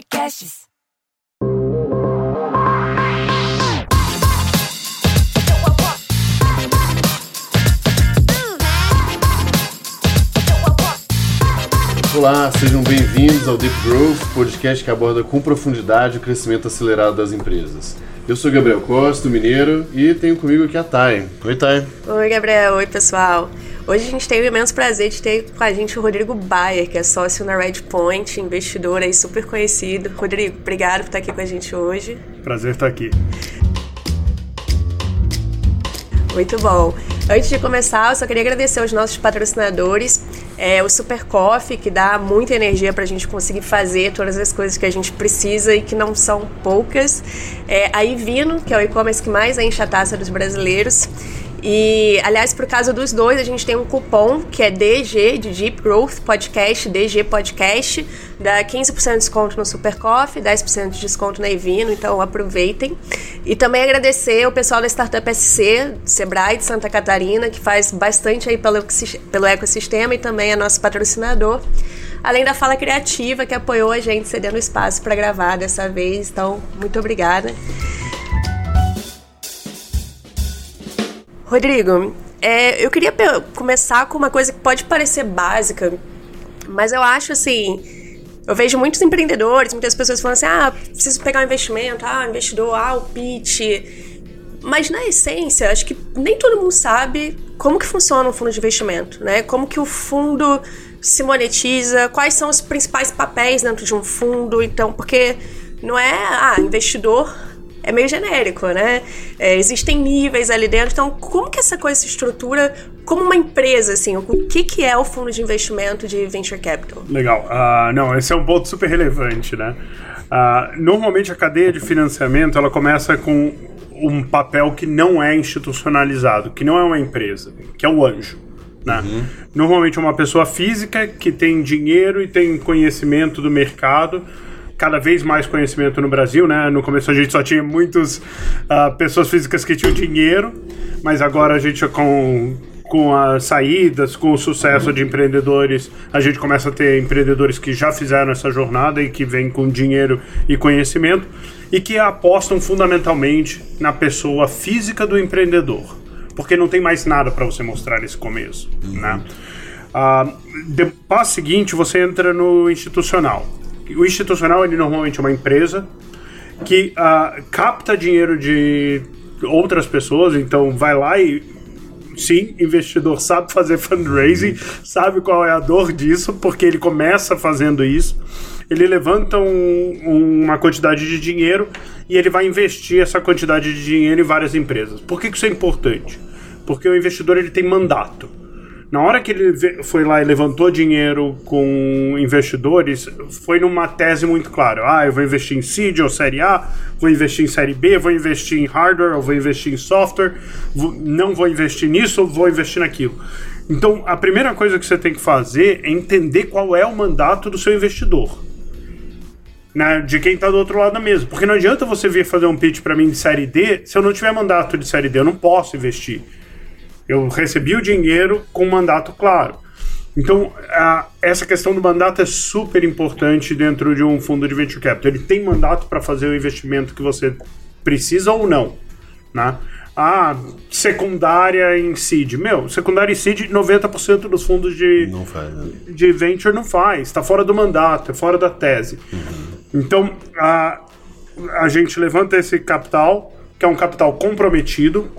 Podcasts. Olá, sejam bem-vindos ao Deep Growth, podcast que aborda com profundidade o crescimento acelerado das empresas. Eu sou Gabriel Costa, mineiro, e tenho comigo aqui a Thay. Oi, Thay. Oi, Gabriel. Oi, pessoal. Hoje a gente tem o imenso prazer de ter com a gente o Rodrigo Bayer, que é sócio na Redpoint, investidor aí super conhecido. Rodrigo, obrigado por estar aqui com a gente hoje. Prazer estar aqui. Muito bom. Antes de começar, eu só queria agradecer aos nossos patrocinadores, é, o Super Coffee, que dá muita energia para a gente conseguir fazer todas as coisas que a gente precisa e que não são poucas. É, a Ivino, que é o e-commerce que mais enche a taça dos brasileiros. E, aliás, por causa dos dois, a gente tem um cupom que é DG, de Deep Growth Podcast, DG Podcast, dá 15% de desconto no Super Coffee, 10% de desconto na Evino, então aproveitem. E também agradecer o pessoal da Startup SC, Sebrae de Santa Catarina, que faz bastante aí pelo, pelo ecossistema e também é nosso patrocinador. Além da Fala Criativa, que apoiou a gente cedendo espaço para gravar dessa vez, então muito obrigada. Rodrigo, é, eu queria começar com uma coisa que pode parecer básica, mas eu acho assim. Eu vejo muitos empreendedores, muitas pessoas falando assim: ah, preciso pegar um investimento, ah, investidor, ah, o pitch. Mas na essência, acho que nem todo mundo sabe como que funciona um fundo de investimento, né? Como que o fundo se monetiza, quais são os principais papéis dentro de um fundo. Então, porque não é, ah, investidor é meio genérico, né? É, existem níveis ali dentro. Então, como que essa coisa se estrutura como uma empresa, assim? O que, que é o fundo de investimento de Venture Capital? Legal. Uh, não, esse é um ponto super relevante, né? Uh, normalmente, a cadeia de financiamento, ela começa com um papel que não é institucionalizado, que não é uma empresa, que é o anjo. Né? Uhum. Normalmente é uma pessoa física que tem dinheiro e tem conhecimento do mercado cada vez mais conhecimento no Brasil, né? No começo a gente só tinha muitas uh, ah, pessoas físicas que tinham dinheiro, mas agora a gente com com as saídas, com o sucesso de empreendedores, a gente começa a ter empreendedores que já fizeram essa jornada e que vêm com dinheiro e conhecimento e que apostam fundamentalmente na pessoa física do empreendedor, porque não tem mais nada para você mostrar nesse começo, uhum. né? Uh, de passo seguinte, você entra no institucional. O institucional, ele normalmente é uma empresa que uh, capta dinheiro de outras pessoas, então vai lá e sim, investidor sabe fazer fundraising, sabe qual é a dor disso, porque ele começa fazendo isso. Ele levanta um, uma quantidade de dinheiro e ele vai investir essa quantidade de dinheiro em várias empresas. Por que, que isso é importante? Porque o investidor ele tem mandato. Na hora que ele foi lá e levantou dinheiro com investidores, foi numa tese muito clara. Ah, eu vou investir em seed ou série A, vou investir em série B, vou investir em hardware ou vou investir em software, vou, não vou investir nisso ou vou investir naquilo. Então, a primeira coisa que você tem que fazer é entender qual é o mandato do seu investidor. Né, de quem está do outro lado da mesa. Porque não adianta você vir fazer um pitch para mim de série D se eu não tiver mandato de série D, eu não posso investir. Eu recebi o dinheiro com um mandato claro. Então, a, essa questão do mandato é super importante dentro de um fundo de venture capital. Ele tem mandato para fazer o investimento que você precisa ou não. Né? Ah, secundária em seed. Meu, secundária em seed, 90% dos fundos de, não faz, né? de venture não faz. Está fora do mandato, é fora da tese. Uhum. Então, a, a gente levanta esse capital, que é um capital comprometido,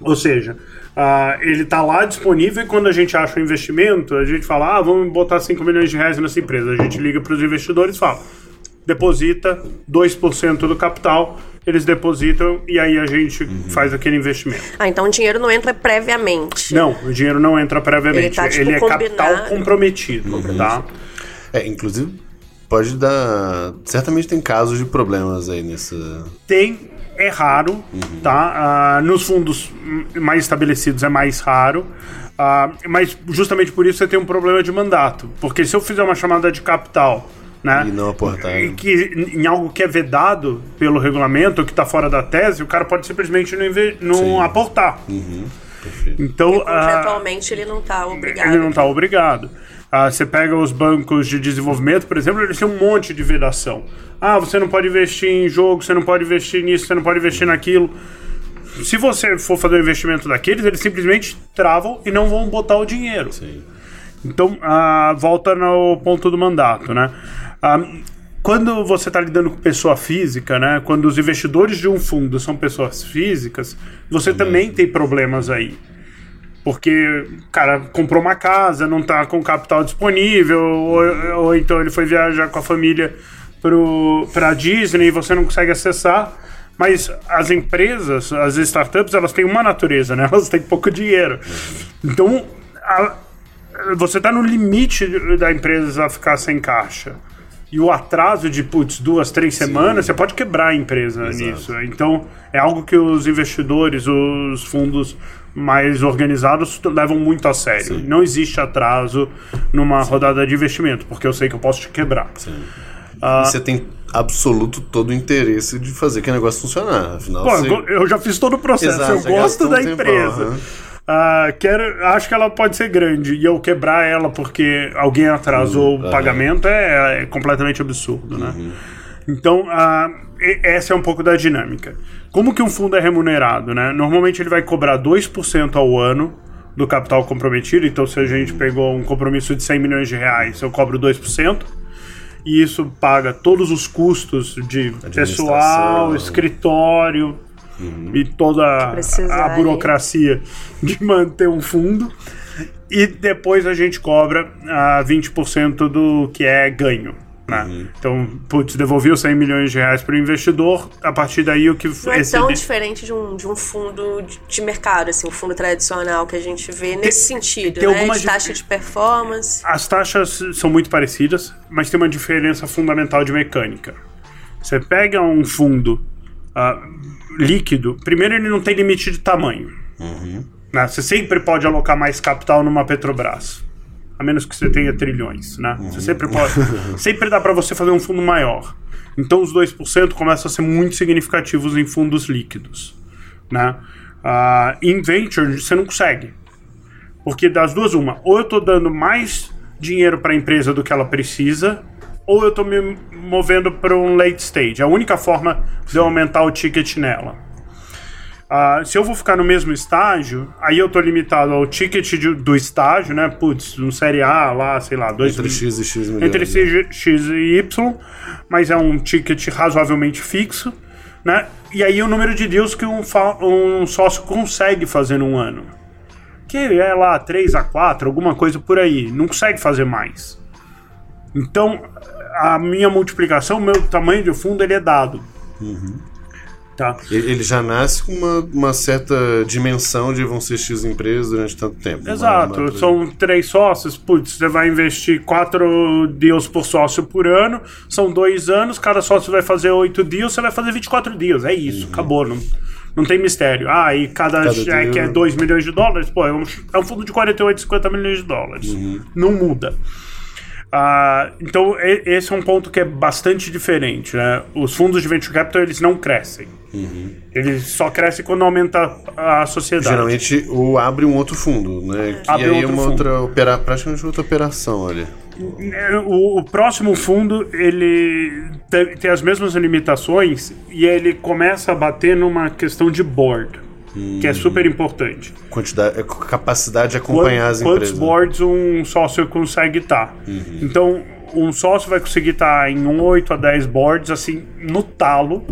ou seja, Uh, ele está lá disponível e quando a gente acha um investimento, a gente fala, ah, vamos botar 5 milhões de reais nessa empresa. A gente liga para os investidores e fala, deposita 2% do capital, eles depositam e aí a gente uhum. faz aquele investimento. Ah, então o dinheiro não entra previamente. Não, o dinheiro não entra previamente. Ele, tá, tipo, ele é capital comprometido, uhum. tá? É, inclusive pode dar. Certamente tem casos de problemas aí nessa. Tem, é raro, uhum. tá? Uh, nos fundos mais estabelecidos é mais raro. Uh, mas justamente por isso você tem um problema de mandato. Porque se eu fizer uma chamada de capital né? E não aportar. Que, em algo que é vedado pelo regulamento, que está fora da tese, o cara pode simplesmente não, não aportar. Uhum. Então, uh, contratualmente ele não está obrigado. Ele não está obrigado. Ah, você pega os bancos de desenvolvimento, por exemplo, eles têm um monte de vedação. Ah, você não pode investir em jogo, você não pode investir nisso, você não pode investir naquilo. Se você for fazer um investimento daqueles, eles simplesmente travam e não vão botar o dinheiro. Sim. Então, ah, volta no ponto do mandato, né? Ah, quando você está lidando com pessoa física, né? Quando os investidores de um fundo são pessoas físicas, você também tem problemas aí. Porque, cara, comprou uma casa, não está com capital disponível, ou, ou então ele foi viajar com a família para a Disney e você não consegue acessar. Mas as empresas, as startups, elas têm uma natureza, né? Elas têm pouco dinheiro. Então, a, você está no limite da empresa ficar sem caixa. E o atraso de, putz, duas, três semanas, você pode quebrar a empresa Exato. nisso. Então, é algo que os investidores, os fundos mais organizados levam muito a sério. Sim. Não existe atraso numa rodada de investimento, porque eu sei que eu posso te quebrar. Ah. Você tem absoluto todo o interesse de fazer que o negócio funcionar. Afinal, Pô, você... eu já fiz todo o processo, Exato, eu gosto da um empresa. aham. Ah, quero, acho que ela pode ser grande e eu quebrar ela porque alguém atrasou o aham. pagamento é, é completamente absurdo, né? Então, ah, e- essa é um pouco da dinâmica. Como que um fundo é remunerado, né? Normalmente ele vai cobrar 2% ao ano do capital comprometido. Então, se a gente pegou um compromisso de 100 milhões de reais, eu cobro 2%. E isso paga todos os custos de pessoal, escritório e toda a aí. burocracia de manter um fundo. E depois a gente cobra ah, 20% do que é ganho. Né? Uhum. Então, putz, devolvi os 100 milhões de reais para o investidor, a partir daí o que Não é tão diferente de um, de um fundo de- mercado, assim, um fundo tradicional que a gente vê nesse sentido, tem né? algumas De taxa de performance. As taxas são muito parecidas, mas tem uma diferença fundamental de mecânica. Você pega um fundo ah, líquido, primeiro ele não tem limite de tamanho. né? Você sempre pode alocar mais capital numa Petrobras. A menos que você tenha trilhões, né? Você sempre pode. sempre dá para você fazer um fundo maior. Então os 2% começam a ser muito significativos em fundos líquidos. Né? Ah, em venture, você não consegue. Porque das duas, uma, ou eu tô dando mais dinheiro para a empresa do que ela precisa, ou eu tô me movendo para um late stage. A única forma de eu aumentar o ticket nela. Ah, se eu vou ficar no mesmo estágio, aí eu tô limitado ao ticket de- do estágio, né? Putz, um série A lá, sei lá, dois Entre X e X milhões. entre C- X e Y, mas é um ticket razoavelmente fixo, né? E aí o número de deals que um, um sócio consegue fazer num ano. Que é lá 3 a 4, alguma coisa por aí. Não consegue fazer mais. Então, a minha multiplicação, o meu tamanho de fundo, ele é dado. Tá? Ele já nasce com uma, uma certa dimensão de vão ser X empresas durante tanto tempo. Exato, Uma- uma- são três sócios, putz, você vai investir quatro deals por sócio por ano, são dois anos, cada sócio vai fazer oito deals, você vai fazer 24 deals, é isso, acabou, não, não tem mistério. Ah, e cada, Cada cheque deal- é 2 milhões de dólares, pô, é um, é um fundo de 48, 50 milhões de dólares, não muda. Ah, então, esse é um ponto que é bastante diferente. Né? Os fundos de venture capital eles não crescem. Eles só crescem quando aumenta a sociedade. Geralmente o abre um outro fundo, né? Que Abre aí é uma fundo. outra opera, praticamente outra operação ali. É, O, o próximo fundo ele tem, tem as mesmas limitações e ele começa a bater numa questão de board, que é super importante. Quantidade, é, capacidade de acompanhar as Quantos empresas. boards um sócio consegue estar? Então, um sócio vai conseguir estar em 8 a 10 boards, assim, no talo,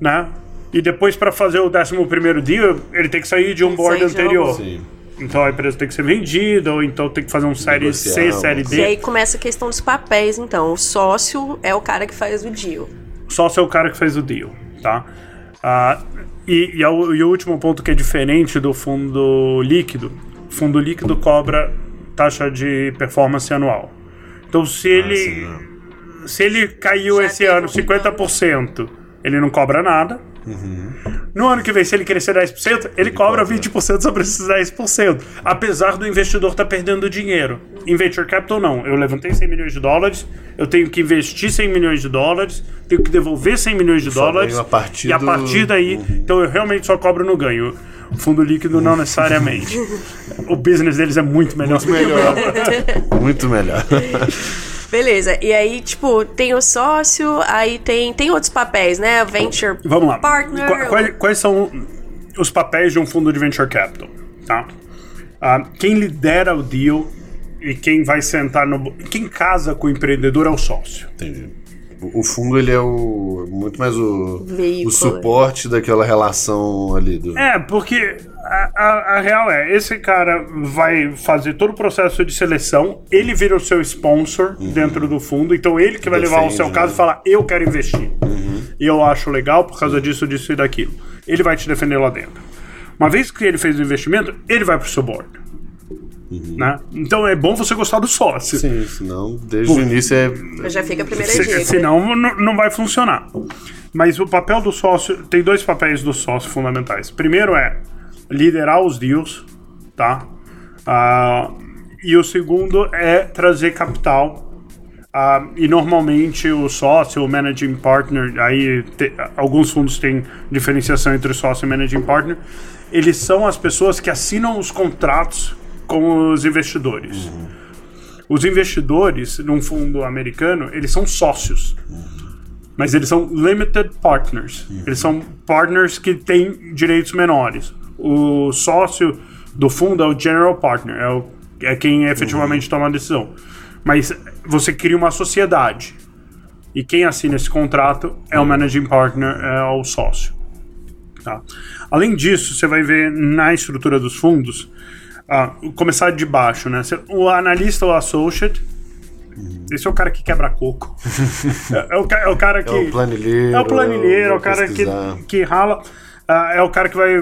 né? E depois, para fazer o 11 primeiro deal, ele tem que sair de um board anterior. Sim. Então a empresa tem que ser vendida, ou então tem que fazer um série C, Negociar, série E D. aí começa a questão dos papéis, então. O sócio é o cara que faz o deal. sócio é o cara que fez o deal, tá? Ah, e, e, o, e o último ponto que é diferente do fundo líquido, o fundo líquido cobra taxa de performance anual. Então se ele sim, não. se ele caiu Já esse ano um 50%, ele não cobra nada. No ano que vem, se ele crescer 10%, ele, cobra cobra. 20% sobre esses 10%. Apesar do investidor estar perdendo dinheiro. Em Venture Capital, não. Eu levantei 100 milhões de dólares, eu tenho que investir 100 milhões de dólares, tenho que devolver 100 milhões de Só dólares. a partir e a partir daí, então eu realmente só cobro no ganho. O fundo líquido não necessariamente. o business deles é muito melhor. Muito melhor. muito melhor. Beleza, e aí, tipo, tem o sócio, aí tem, tem outros papéis, né? Venture Vamos lá. partner. Qua- Quais, quais são os papéis de um fundo de venture capital? Tá? Ah, quem lidera o deal e quem vai sentar no. Quem casa com o empreendedor é o sócio. Entendi. O fundo ele é o muito mais o, Veículo. o suporte daquela relação ali do. É, porque a, a- a real é, esse cara vai fazer todo o processo de seleção, ele vira o seu sponsor dentro do fundo, então ele que vai levar o Defende, seu caso né? e falar, eu quero investir. E eu acho legal por causa disso, disso e daquilo. Ele vai te defender lá dentro. Uma vez que ele fez o investimento, ele vai pro seu board. Né? Então é bom você gostar do sócio. Sim, senão desde o início é. Já fica a primeira Se- dica. senão não, não vai funcionar. Mas o papel do sócio. Tem dois papéis do sócio fundamentais. Primeiro é liderar os deals, tá? Ah, e o segundo é trazer capital. Ah, e normalmente o sócio, o managing partner, aí te- alguns fundos têm diferenciação entre sócio e managing partner. Eles são as pessoas que assinam os contratos com os investidores. Os investidores num fundo americano, eles são sócios. Mas eles são limited partners. Eles são partners que têm direitos menores. O sócio do fundo é o general partner, é, o, é quem efetivamente toma a decisão. Mas você cria uma sociedade. E quem assina esse contrato é o managing partner, é o sócio. Tá? Além disso, você vai ver na estrutura dos fundos, ah, começar de baixo, né? O analista ou associate, esse é o cara que quebra coco. é, é o, é o cara que. É o planilheiro. É o planilheiro, é o cara que, pesquisar. que rala. Ah, é o cara que vai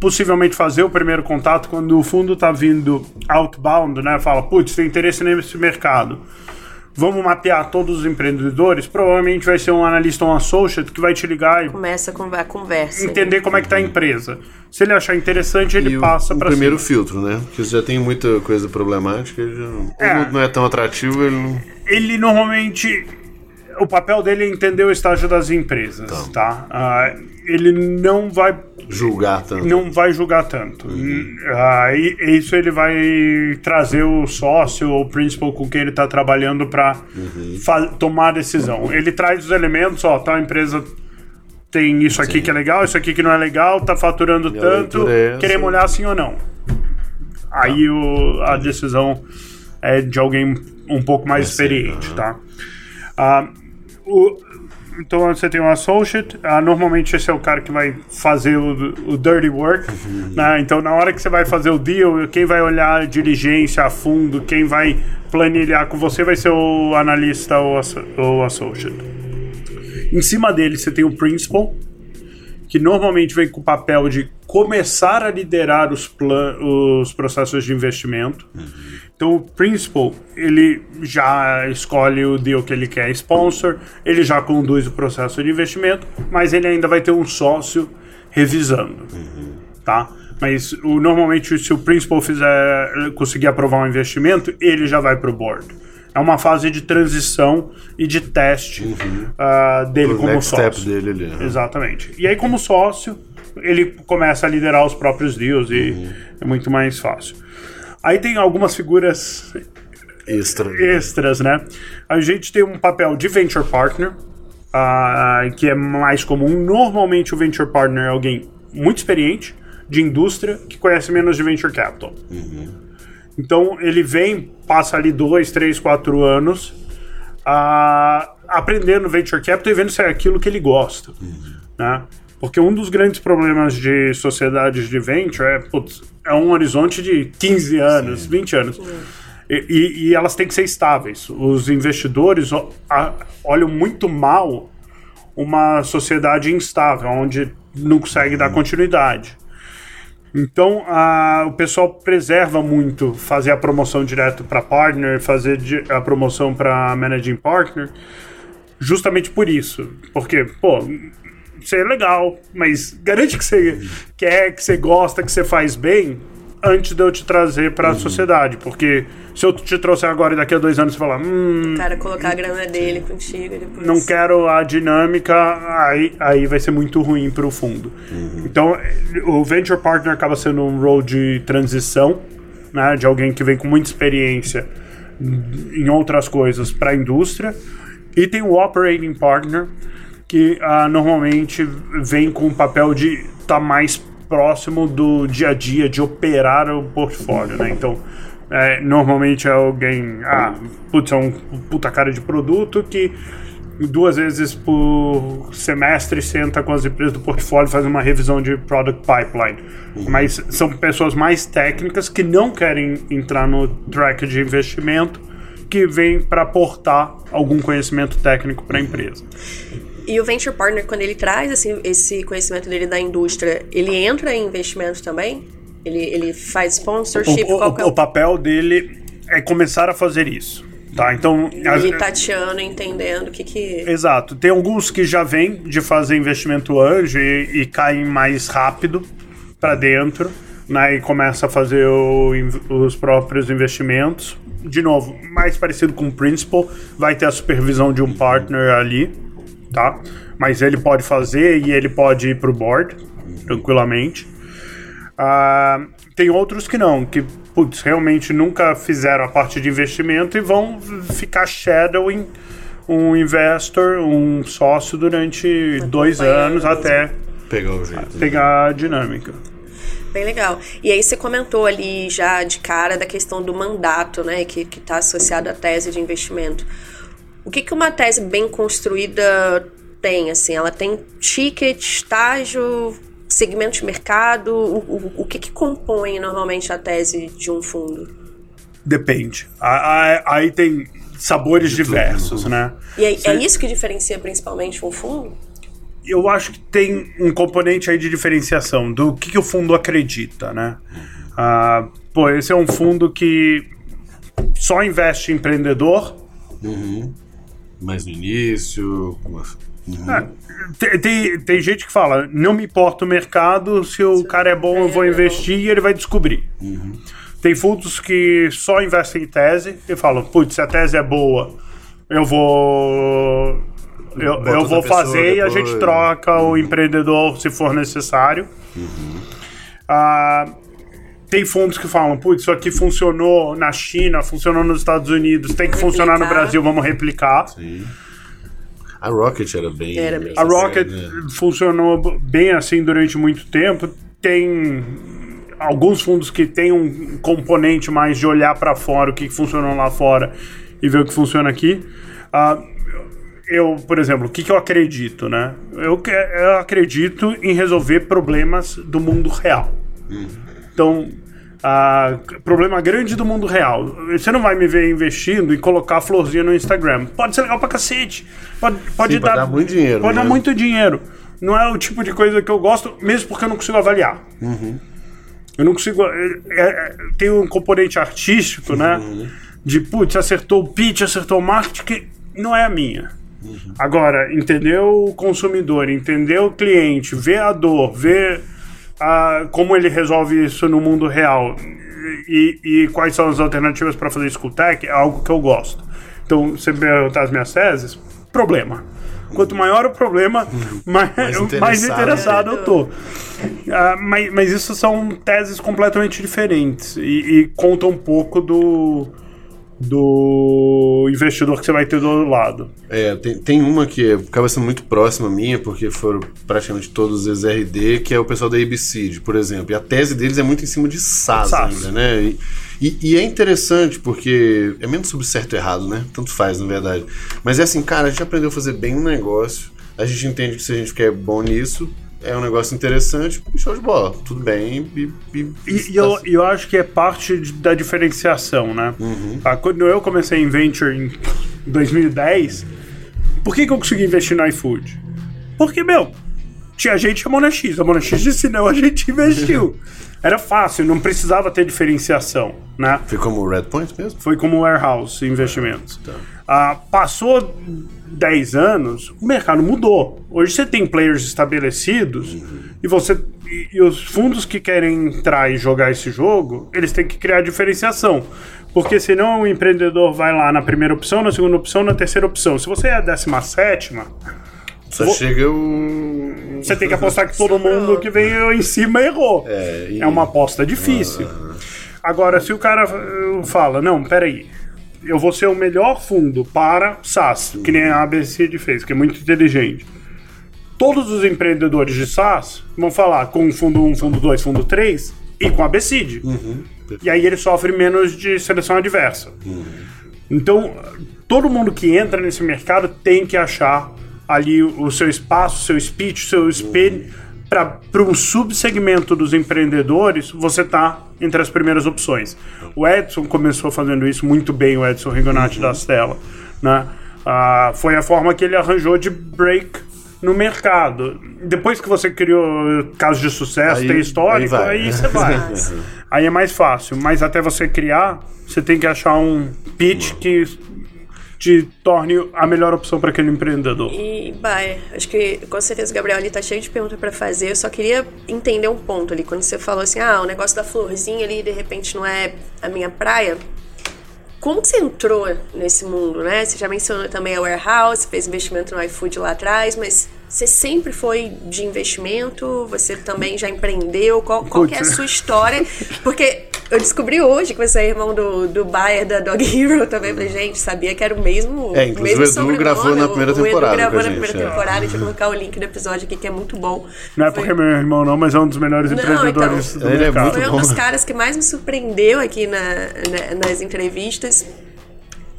possivelmente fazer o primeiro contato quando o fundo está vindo outbound, né? Fala, putz, tem interesse nesse mercado. Vamos mapear todos os empreendedores. Provavelmente vai ser um analista ou um associate que vai te ligar e Começa com a conversa. entender como é que tá a empresa. Se ele achar interessante, ele E passa o para primeiro filtro, né? Porque já tem muita coisa problemática, já não, É. não é tão atrativo, ele não. ele normalmente o papel dele é entender o estágio das empresas, tá? Ah, ele não vai julgar tanto. não vai julgar tanto. Ah, e e isso ele vai trazer o sócio ou o principal com quem ele está trabalhando para tomar a decisão. Ele traz os elementos, ó, tal empresa tem isso aqui que é legal, isso aqui que não é legal, tá faturando a tanto, é queremos olhar sim ou não. Aí o- a decisão é de alguém um pouco mais experiente, tá? Ah, o- então você tem um associate, ah, normalmente esse é o cara que vai fazer o, o dirty work, né? Então na hora que você vai fazer o deal, quem vai olhar a diligência a fundo, quem vai planilhar com você vai ser o analista ou ou associate. Em cima dele você tem o principal, que normalmente vem com o papel de começar a liderar os, plan os processos de investimento. Então, o principal, ele já escolhe o deal que ele quer sponsor, ele já conduz o processo de investimento, mas ele ainda vai ter um sócio revisando, tá? Mas o, normalmente, se o principal fizer conseguir aprovar um investimento, ele já vai para o board. É uma fase de transição e de teste ah, dele O como sócio. dele ali. né? Exatamente. E aí, como sócio, ele começa a liderar os próprios deals e é muito mais fácil. Aí tem algumas figuras Extra. extras, né? A gente tem um papel de venture partner, ah, que é mais comum. Normalmente o venture partner é alguém muito experiente, de indústria, que conhece menos de venture capital. Então ele vem, passa ali dois, três, quatro anos ah, aprendendo venture capital e vendo se é aquilo que ele gosta, né? Porque um dos grandes problemas de sociedades de venture é, putz, é um horizonte de 15 anos, 20 anos. E, e- elas têm que ser estáveis. Os investidores olham muito mal uma sociedade instável, onde não consegue dar continuidade. Então, a- o pessoal preserva muito fazer a promoção direto para partner, fazer a promoção para managing partner, justamente por isso. Porque, pô, você é legal, mas garante que você quer, que você gosta, que você faz bem antes de eu te trazer para a uhum. sociedade. Porque se eu te trouxer agora e daqui a dois anos você falar. Hum, o cara colocar a grana dele contigo depois. Não quero a dinâmica, aí, aí vai ser muito ruim para o fundo. Uhum. Então, o Venture Partner acaba sendo um role de transição, né, de alguém que vem com muita experiência em outras coisas para a indústria. E tem o Operating Partner, que uh, normalmente vem com o papel de estar tá mais próximo do dia a dia, de operar o portfólio, né? Então, é, normalmente é alguém, ah, putz, é um puta cara de produto que duas vezes por semestre senta com as empresas do portfólio faz uma revisão de product pipeline. Uhum. Mas são pessoas mais técnicas que não querem entrar no track de investimento, que vêm para aportar algum conhecimento técnico para a empresa. E o Venture Partner, quando ele traz esse, esse conhecimento dele da indústria, ele entra em investimento também? Ele, ele faz sponsorship? O, o, é o, o papel dele é começar a fazer isso. Tá, então. Ele tateando, entendendo o que que. Exato. Tem alguns que já vêm de fazer investimento anjo e, e caem mais rápido para dentro, né? E começa a fazer o, os próprios investimentos. De novo, mais parecido com o principal, vai ter a supervisão de um partner ali tá? Mas ele pode fazer e ele pode ir pro board tranquilamente. Uh, tem outros que não, que putz, realmente nunca fizeram a parte de investimento e vão ficar shadowing um investor, um sócio durante dois anos até pegar, o jeito, né? pegar a dinâmica. Bem legal. E aí você comentou ali já de cara da questão do mandato, né, que está associado à tese de investimento. O que, que uma tese bem construída tem? Assim, ela tem ticket, estágio, segmento de mercado? O, o, o que, que compõe normalmente a tese de um fundo? Depende. Aí tem sabores de diversos, tudo. né? E é, é isso que diferencia principalmente um fundo? Eu acho que tem um componente aí de diferenciação do que, que o fundo acredita, né? Ah, pô, esse é um fundo que só investe em empreendedor. Uhum mais no início? Uhum. É, tem, tem, tem, gente que fala, não me importa o mercado, se o cara é bom eu vou investir e ele vai descobrir. Uhum. Tem fundos que só investem em tese e falam, putz, se a tese é boa, eu vou eu, eu vou fazer depois. e a gente troca uhum. o empreendedor se for necessário. Uhum. Ah, tem fundos que falam, putz, isso aqui funcionou na China, funcionou nos Estados Unidos, tem que replicar. funcionar no Brasil, vamos replicar. Sim. A Rocket era bem. Era bem a Rocket né? funcionou bem assim durante muito tempo. Tem alguns fundos que tem um componente mais de olhar para fora, o que funcionou lá fora e ver o que funciona aqui. Uh, eu, por exemplo, o que, que eu acredito, né? Eu, eu acredito em resolver problemas do mundo real. Uhum. Então, problema grande do mundo real. Você não vai me ver investindo e colocar florzinha no Instagram. Pode ser legal pra cacete. Pode, pode, Sim, dar, pode dar muito dinheiro. Pode né? dar muito dinheiro. Não é o tipo de coisa que eu gosto, mesmo porque eu não consigo avaliar. Uhum. Eu não consigo. É, é, tem um componente artístico, né? Uhum. De putz, acertou o pitch, acertou o marketing, que não é a minha. Uhum. Agora, entender o consumidor, entender o cliente, ver a dor, ver a, como ele resolve isso no mundo real e, e quais são as alternativas para fazer isso com o tech é algo que eu gosto. Então, você perguntar as minhas teses, problema. Quanto maior o problema, mais, mais interessado, mais interessado eu tô. Uh, mas, mas isso são teses completamente diferentes e, e contam um pouco do, do investidor que você vai ter do outro lado. É, tem, tem uma que acaba sendo muito próxima minha, porque foram praticamente todos os RD, que é o pessoal da ABC, por exemplo. E a tese deles é muito em cima de SaaS, SaaS. ainda, né? E, e, e, é interessante porque é menos sobre certo e errado, né? Tanto faz, na verdade. Mas é assim, cara, a gente aprendeu a fazer bem um negócio. A gente entende que se a gente quer bom nisso, é um negócio interessante, show de bola, tudo bem. E, e, e eu, eu acho que é parte da diferenciação, né? Uhum. Ah, quando eu comecei em Venture em 2010, por que, que eu consegui investir no iFood? Porque, meu, tinha gente a Mona X, a Mona X disse não, a gente investiu. Era fácil, não precisava ter diferenciação, né? Foi como o Redpoint mesmo? Foi como o Warehouse Investimentos. Tá. Ah, passou 10 anos, o mercado mudou. Hoje você tem players estabelecidos Uhum. e você e, e os fundos que querem entrar e jogar esse jogo, eles têm que criar diferenciação. Porque senão o empreendedor vai lá na primeira opção, na segunda opção, na terceira opção. Se você é a décima sétima, Só Vou- chega o. você tem que apostar que todo mundo que veio em cima errou. É, e- É uma aposta difícil. Agora, se o cara uh, fala, não, peraí, eu vou ser o melhor fundo para SaaS, que nem a ABCD fez, que é muito inteligente. Todos os empreendedores de SaaS vão falar com fundo 1, fundo 2, fundo 3 e com a ABCD. E aí ele sofre menos de seleção adversa. Então, todo mundo que entra nesse mercado tem que achar ali o seu espaço, o seu speech, o seu spin. Para um subsegmento dos empreendedores, você tá entre as primeiras opções. O Edson começou fazendo isso muito bem, o Edson Rigonati da Stella. Né? Ah, foi a forma que ele arranjou de break no mercado. Depois que você criou casos de sucesso, Aí- tem histórico, aí vai. aí você vai. Aí é mais fácil, mas até você criar, você tem que achar um pitch que te torne a melhor opção para aquele empreendedor. E, Baia, acho que com certeza o Gabriel ali tá cheio de perguntas pra fazer. Eu só queria entender um ponto ali. Quando você falou assim, ah, o negócio da florzinha ali de repente não é a minha praia. Como que você entrou nesse mundo, né? Você já mencionou também a Warehouse, fez investimento no iFood lá atrás, mas você sempre foi de investimento? Você também já empreendeu? Qual, qual que é a sua história? Porque eu descobri hoje que você é irmão do, do Bayer da Dog Hero também. Falei, gente, sabia que era o mesmo. É, inclusive mesmo o Edu gravou na primeira O- o Edu temporada gravou na gente, primeira é. temporada. Deixa eu colocar o link do episódio aqui que é muito bom. Não é porque é meu irmão não, mas é um dos melhores Não, empreendedores então, do Ele é mercado. muito Foi um bom. dos caras que mais me surpreendeu aqui na, na- nas entrevistas.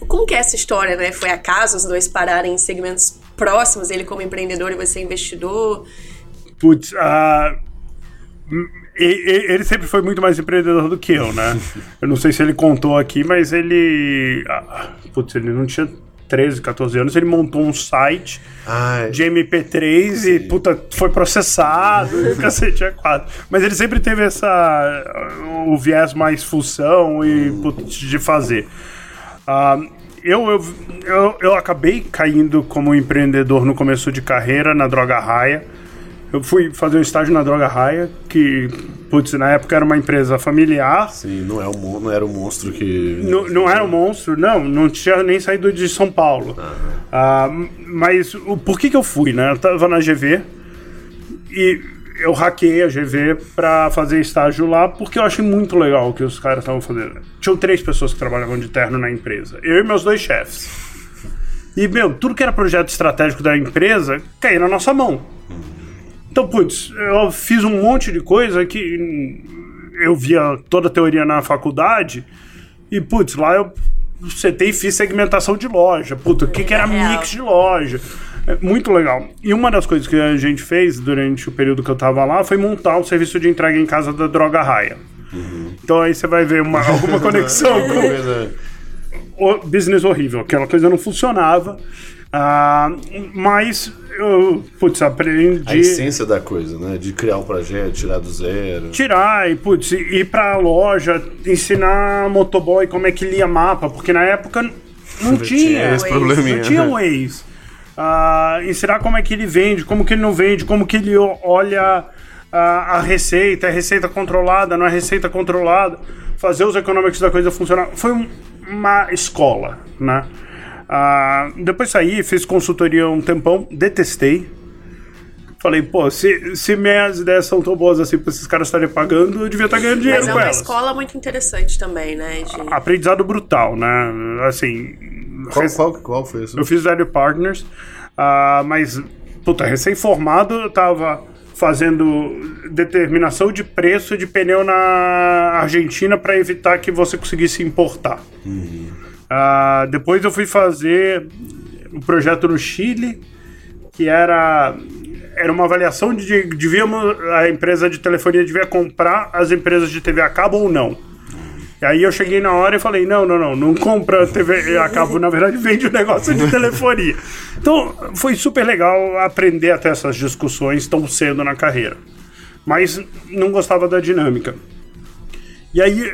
Como que é essa história, né? Foi acaso os dois pararem em segmentos próximos, ele como empreendedor e você investidor? Putz, e- ele sempre foi muito mais empreendedor do que eu, né? Eu não sei se ele contou aqui, mas ele. ah, Putz, ele não tinha 13, 14 anos, ele montou um site Ai, de MP3 e, puta, foi processado, e cacete é quatro. Mas ele sempre teve essa. o viés mais função e putz, de fazer. Ah, eu, eu, eu, eu acabei caindo como empreendedor no começo de carreira na Droga Raia. Eu fui fazer um estágio na Droga Raia, que, putz, na época era uma empresa familiar. sim, não, é um, não era o monstro que. Não, não era um monstro, não, não tinha nem saído de São Paulo. Ah, mas o, por que, que eu fui, né? Eu tava na GV e eu hackei a GV pra fazer estágio lá porque eu achei muito legal o que os caras estavam fazendo. Tinham três pessoas que trabalhavam de terno na empresa, eu e meus dois chefes. E, meu, tudo que era projeto estratégico da empresa caía na nossa mão. Então, putz, eu fiz um monte de coisa que eu via toda a teoria na faculdade e, putz, lá eu setei e fiz segmentação de loja. Puta, o que, que era Real. mix de loja? É muito legal. E uma das coisas que a gente fez durante o período que eu tava lá foi montar o serviço de entrega em casa da Droga Raia. Então aí você vai ver uma, alguma conexão com, Coisa- o business horrível, aquela coisa não funcionava. Ah, mas eu, putz, aprendi. A essência da coisa, né? De criar um projeto, tirar do zero. Tirar e, putz, ir pra loja, ensinar motoboy como é que lia mapa, porque na época não Tinha tinha. esse Waze. probleminha. Não tinha Waze. Ah, ensinar como é que ele vende, como que ele não vende, como que ele olha a, a receita, é receita controlada, não é receita controlada, fazer os economics da coisa funcionar. Foi um- uma escola, né? Ah, depois saí, fiz consultoria um tempão, detestei. Falei, pô, se, se minhas ideias são tão boas assim pra esses caras estarem pagando, eu devia estar ganhando dinheiro Mas é com uma elas. escola muito interessante também, né? de- Aprendizado brutal, né? Assim. Qual, rec- qual, qual foi isso? eu fiz Value Partners, ah, mas, puta, recém-formado, eu tava fazendo determinação de preço de pneu na Argentina para evitar que você conseguisse importar. Ah, depois eu fui fazer um projeto no Chile, que era era uma avaliação de devíamos a empresa de telefonia devia comprar as empresas de TV a cabo ou não. E aí eu cheguei na hora e falei, não, não, não, não compra TV a cabo, na verdade vende o negócio de telefonia. Então foi super legal aprender até essas discussões tão cedo na carreira. Mas não gostava da dinâmica. E aí,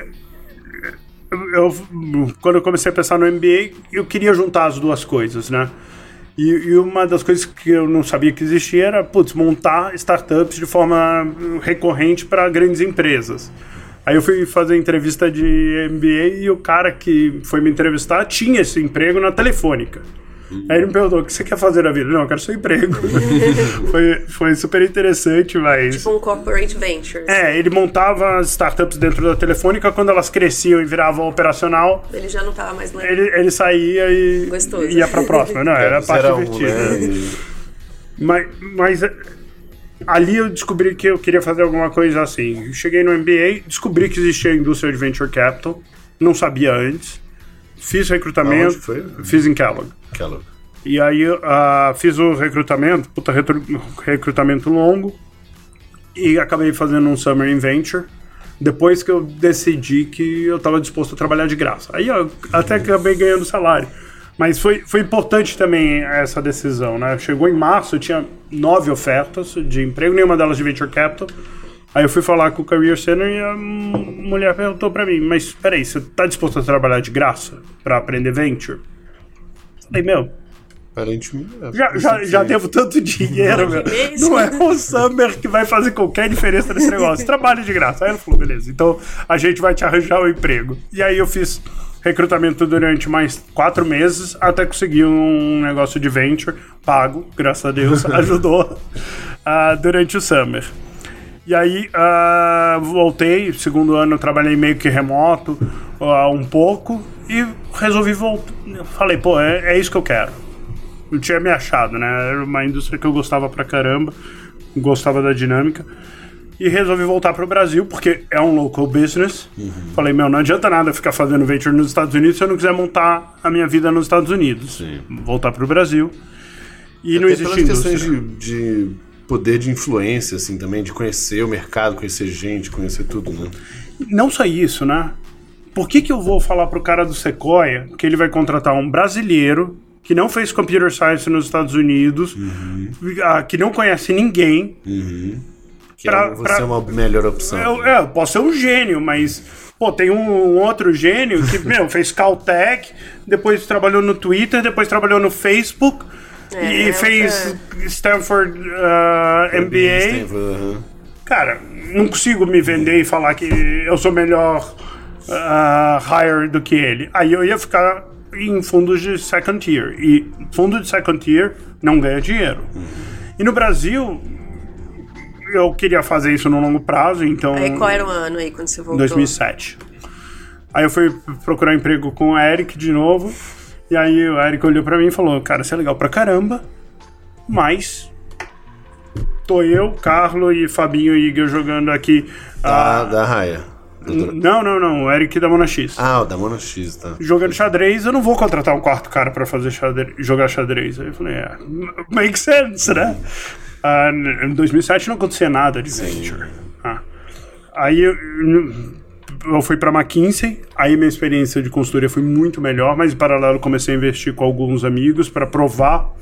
eu, quando eu comecei a pensar no MBA, eu queria juntar as duas coisas, né? E, e, uma das coisas que eu não sabia que existia era, putz, montar startups de forma recorrente para grandes empresas. Aí eu fui fazer entrevista de MBA e o cara que foi me entrevistar tinha esse emprego na Telefônica. Aí ele me perguntou: o que você quer fazer na vida? Não, eu quero seu emprego. foi, foi super interessante, mas. Tipo um corporate venture. É, ele montava as startups dentro da Telefônica, quando elas cresciam e viravam operacional. Ele já não estava mais lá. Ele, ele saía e Gostoso. ia pra próxima. Não, era a parte Era um, divertida. né? Mas, mas ali eu descobri que eu queria fazer alguma coisa assim. Eu cheguei no MBA, descobri que existia a indústria de venture capital, não sabia antes. Fiz recrutamento, fiz em Kellogg. Aquela. E aí ah, fiz o recrutamento, puta recrutamento longo, e acabei fazendo um Summer in Venture. Depois que eu decidi que eu estava disposto a trabalhar de graça. Aí eu até acabei ganhando salário. Mas foi, foi importante também essa decisão, né? Chegou em março, eu tinha nove ofertas de emprego, nenhuma delas de Venture Capital. Aí eu fui falar com o Career Center e a mulher perguntou pra mim, mas peraí, você tá disposto a trabalhar de graça para aprender Venture? Falei, meu, Aparentemente. é, já, já, já devo tanto dinheiro, meu. Não é o Summer que vai fazer qualquer diferença nesse negócio. Trabalho de graça. Aí ela falou, beleza, então a gente vai te arranjar o emprego. E aí eu fiz recrutamento durante mais quatro meses até conseguir um negócio de venture pago, graças a Deus, ajudou ah, durante o Summer. E aí ah, voltei, segundo ano trabalhei meio que remoto ah, um pouco e resolvi voltar. Falei, pô, é, é isso que eu quero eu tinha me achado, né? Era uma indústria que eu gostava pra caramba, gostava da dinâmica. E resolvi voltar pro Brasil, porque é um local business. Falei, meu, não adianta nada ficar fazendo venture nos Estados Unidos se eu não quiser montar a minha vida nos Estados Unidos. Sim. Voltar pro Brasil. E não Até existe pelas questões indústria. de, de poder de influência, assim, também, de conhecer o mercado, conhecer gente, conhecer tudo, né? Não só isso, né? Por que, que eu vou falar pro cara do Sequoia que ele vai contratar um brasileiro que não fez computer science nos Estados Unidos, ah, que não conhece ninguém, Que Pra- é, você pra- é uma melhor opção. Eu, é, eu posso ser um gênio, mas. Pô, tem um, um outro gênio que, meu, fez Caltech, depois trabalhou no Twitter, depois trabalhou no Facebook É, e fez Stanford ah, MBA. Stanford. Cara, não consigo me vender e falar que eu sou melhor ah, hire do que ele. Aí eu ia ficar em fundos de second tier. E fundo de second tier não ganha dinheiro. E no Brasil, eu queria fazer isso no longo prazo, então. Aí qual era o ano aí quando você voltou? 2007. Aí eu fui procurar emprego com o Eric de novo. E aí o Eric olhou pra mim e falou: Cara, você é legal pra caramba, mas. Tô eu, Carlo e Fabinho e Igor jogando aqui. Da, ah, da Raia. Não, não, não, o Eric da Mona X. Ah, o da Mono X, tá. Jogando xadrez, eu não vou contratar um quarto cara pra fazer xadrez, jogar xadrez. Aí eu falei, é, make sense, né? Ah, em 2007 não acontecia nada de venture. Ah. Aí eu, eu fui pra McKinsey, aí minha experiência de consultoria foi muito melhor, mas em paralelo comecei a investir com alguns amigos pra provar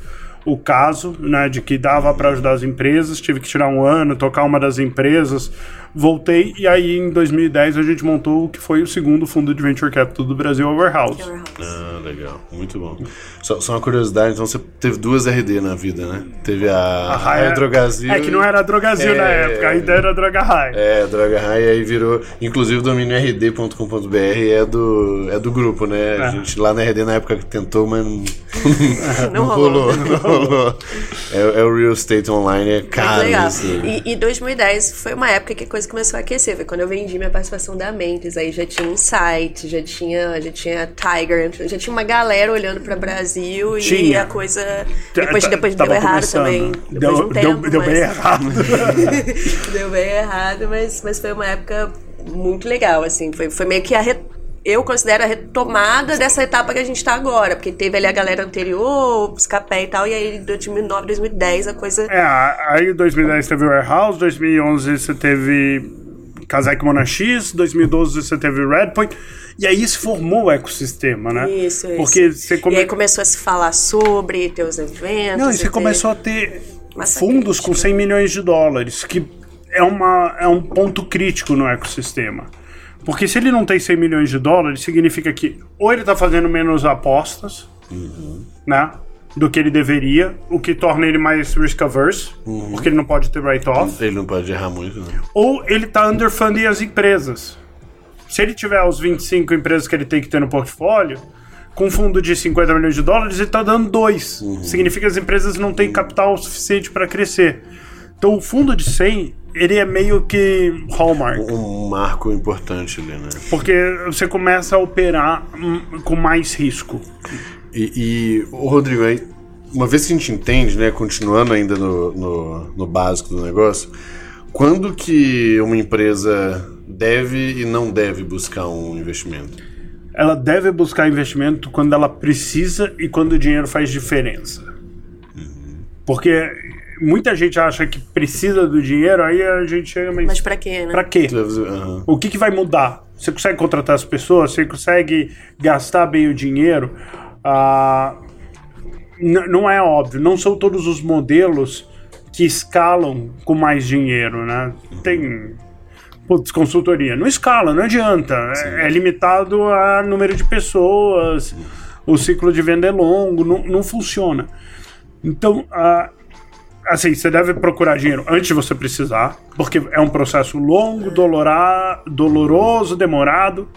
o caso, né, de que dava pra ajudar as empresas, tive que tirar um ano, tocar uma das empresas, voltei e aí em 2010 a gente montou o que foi o segundo fundo de venture capital do Brasil, a Warehouse. Ah, legal. Muito bom. Só, só uma curiosidade, então você teve duas RD na vida, né? Teve a, a Raia- Drogazil. É que não era Drogazil na É. época, ainda era Droga High. É, Droga High, aí virou. Inclusive o domínio rd.com.br é do, é do grupo, né? A É. gente lá na RD na época que tentou, mas não, não rolou. Não rolou. É, é o Real Estate Online, é caro. legal. isso. E, e 2010 foi uma época que a coisa começou a aquecer. Foi quando eu vendi minha participação da Mentes. Aí já tinha Insight, já tinha, já tinha Tiger, já tinha uma galera olhando pra Brasil e Tinha. a coisa. Tá- Depois, tá- depois deu errado começando. também. Deu, Depois um deu- tempo, deu mas- bem errado. deu bem errado, mas, mas foi uma época muito legal, assim. Foi, foi meio que a. re- Eu considero a retomada dessa etapa que a gente tá agora, porque teve ali a galera anterior, os capé e tal, e aí em 2009, 2010 a coisa. É, aí em 2010 teve o Warehouse, 2011 você teve Kazakh Mona X, 2012 você teve Redpoint, e aí se formou o ecossistema, né? Isso, isso. Porque você E come... aí começou a se falar sobre, ter os eventos. Não, e e você começou a ter fundos com 100 milhões de dólares, que é, uma, é um ponto crítico no ecossistema. Porque se ele não tem 100 milhões de dólares, significa que ou ele está fazendo menos apostas, né? do que ele deveria, o que torna ele mais risk averse, Uhum. porque ele não pode ter write-off, Ele não pode errar muito, né? ou ele tá underfunding as empresas. Se ele tiver os 25 empresas que ele tem que ter no portfólio, com um fundo de 50 milhões de dólares, ele tá dando dois. Significa que as empresas não têm capital suficiente para crescer. Então o fundo de 100, ele é meio que hallmark. Um marco importante ali, né? Porque você começa a operar hum, com mais risco. E, e Rodrigo, aí, uma vez que a gente entende, né, continuando ainda no, no, no básico do negócio, quando que uma empresa deve e não deve buscar um investimento? Ela deve buscar investimento quando ela precisa e quando o dinheiro faz diferença. Porque muita gente acha que precisa do dinheiro, aí a gente chega mas, Mas pra quê, né? pra quê? Aham. O que, que vai mudar? Você consegue contratar as pessoas? Você consegue gastar bem o dinheiro? Ah, não é óbvio, não são todos os modelos que escalam com mais dinheiro, né? Tem putz, consultoria, não escala, não adianta, é, é limitado a número de pessoas, o ciclo de venda é longo, não, não funciona. Então, ah, assim, você deve procurar dinheiro antes de você precisar, porque é um processo longo, dolorá, doloroso, demorado.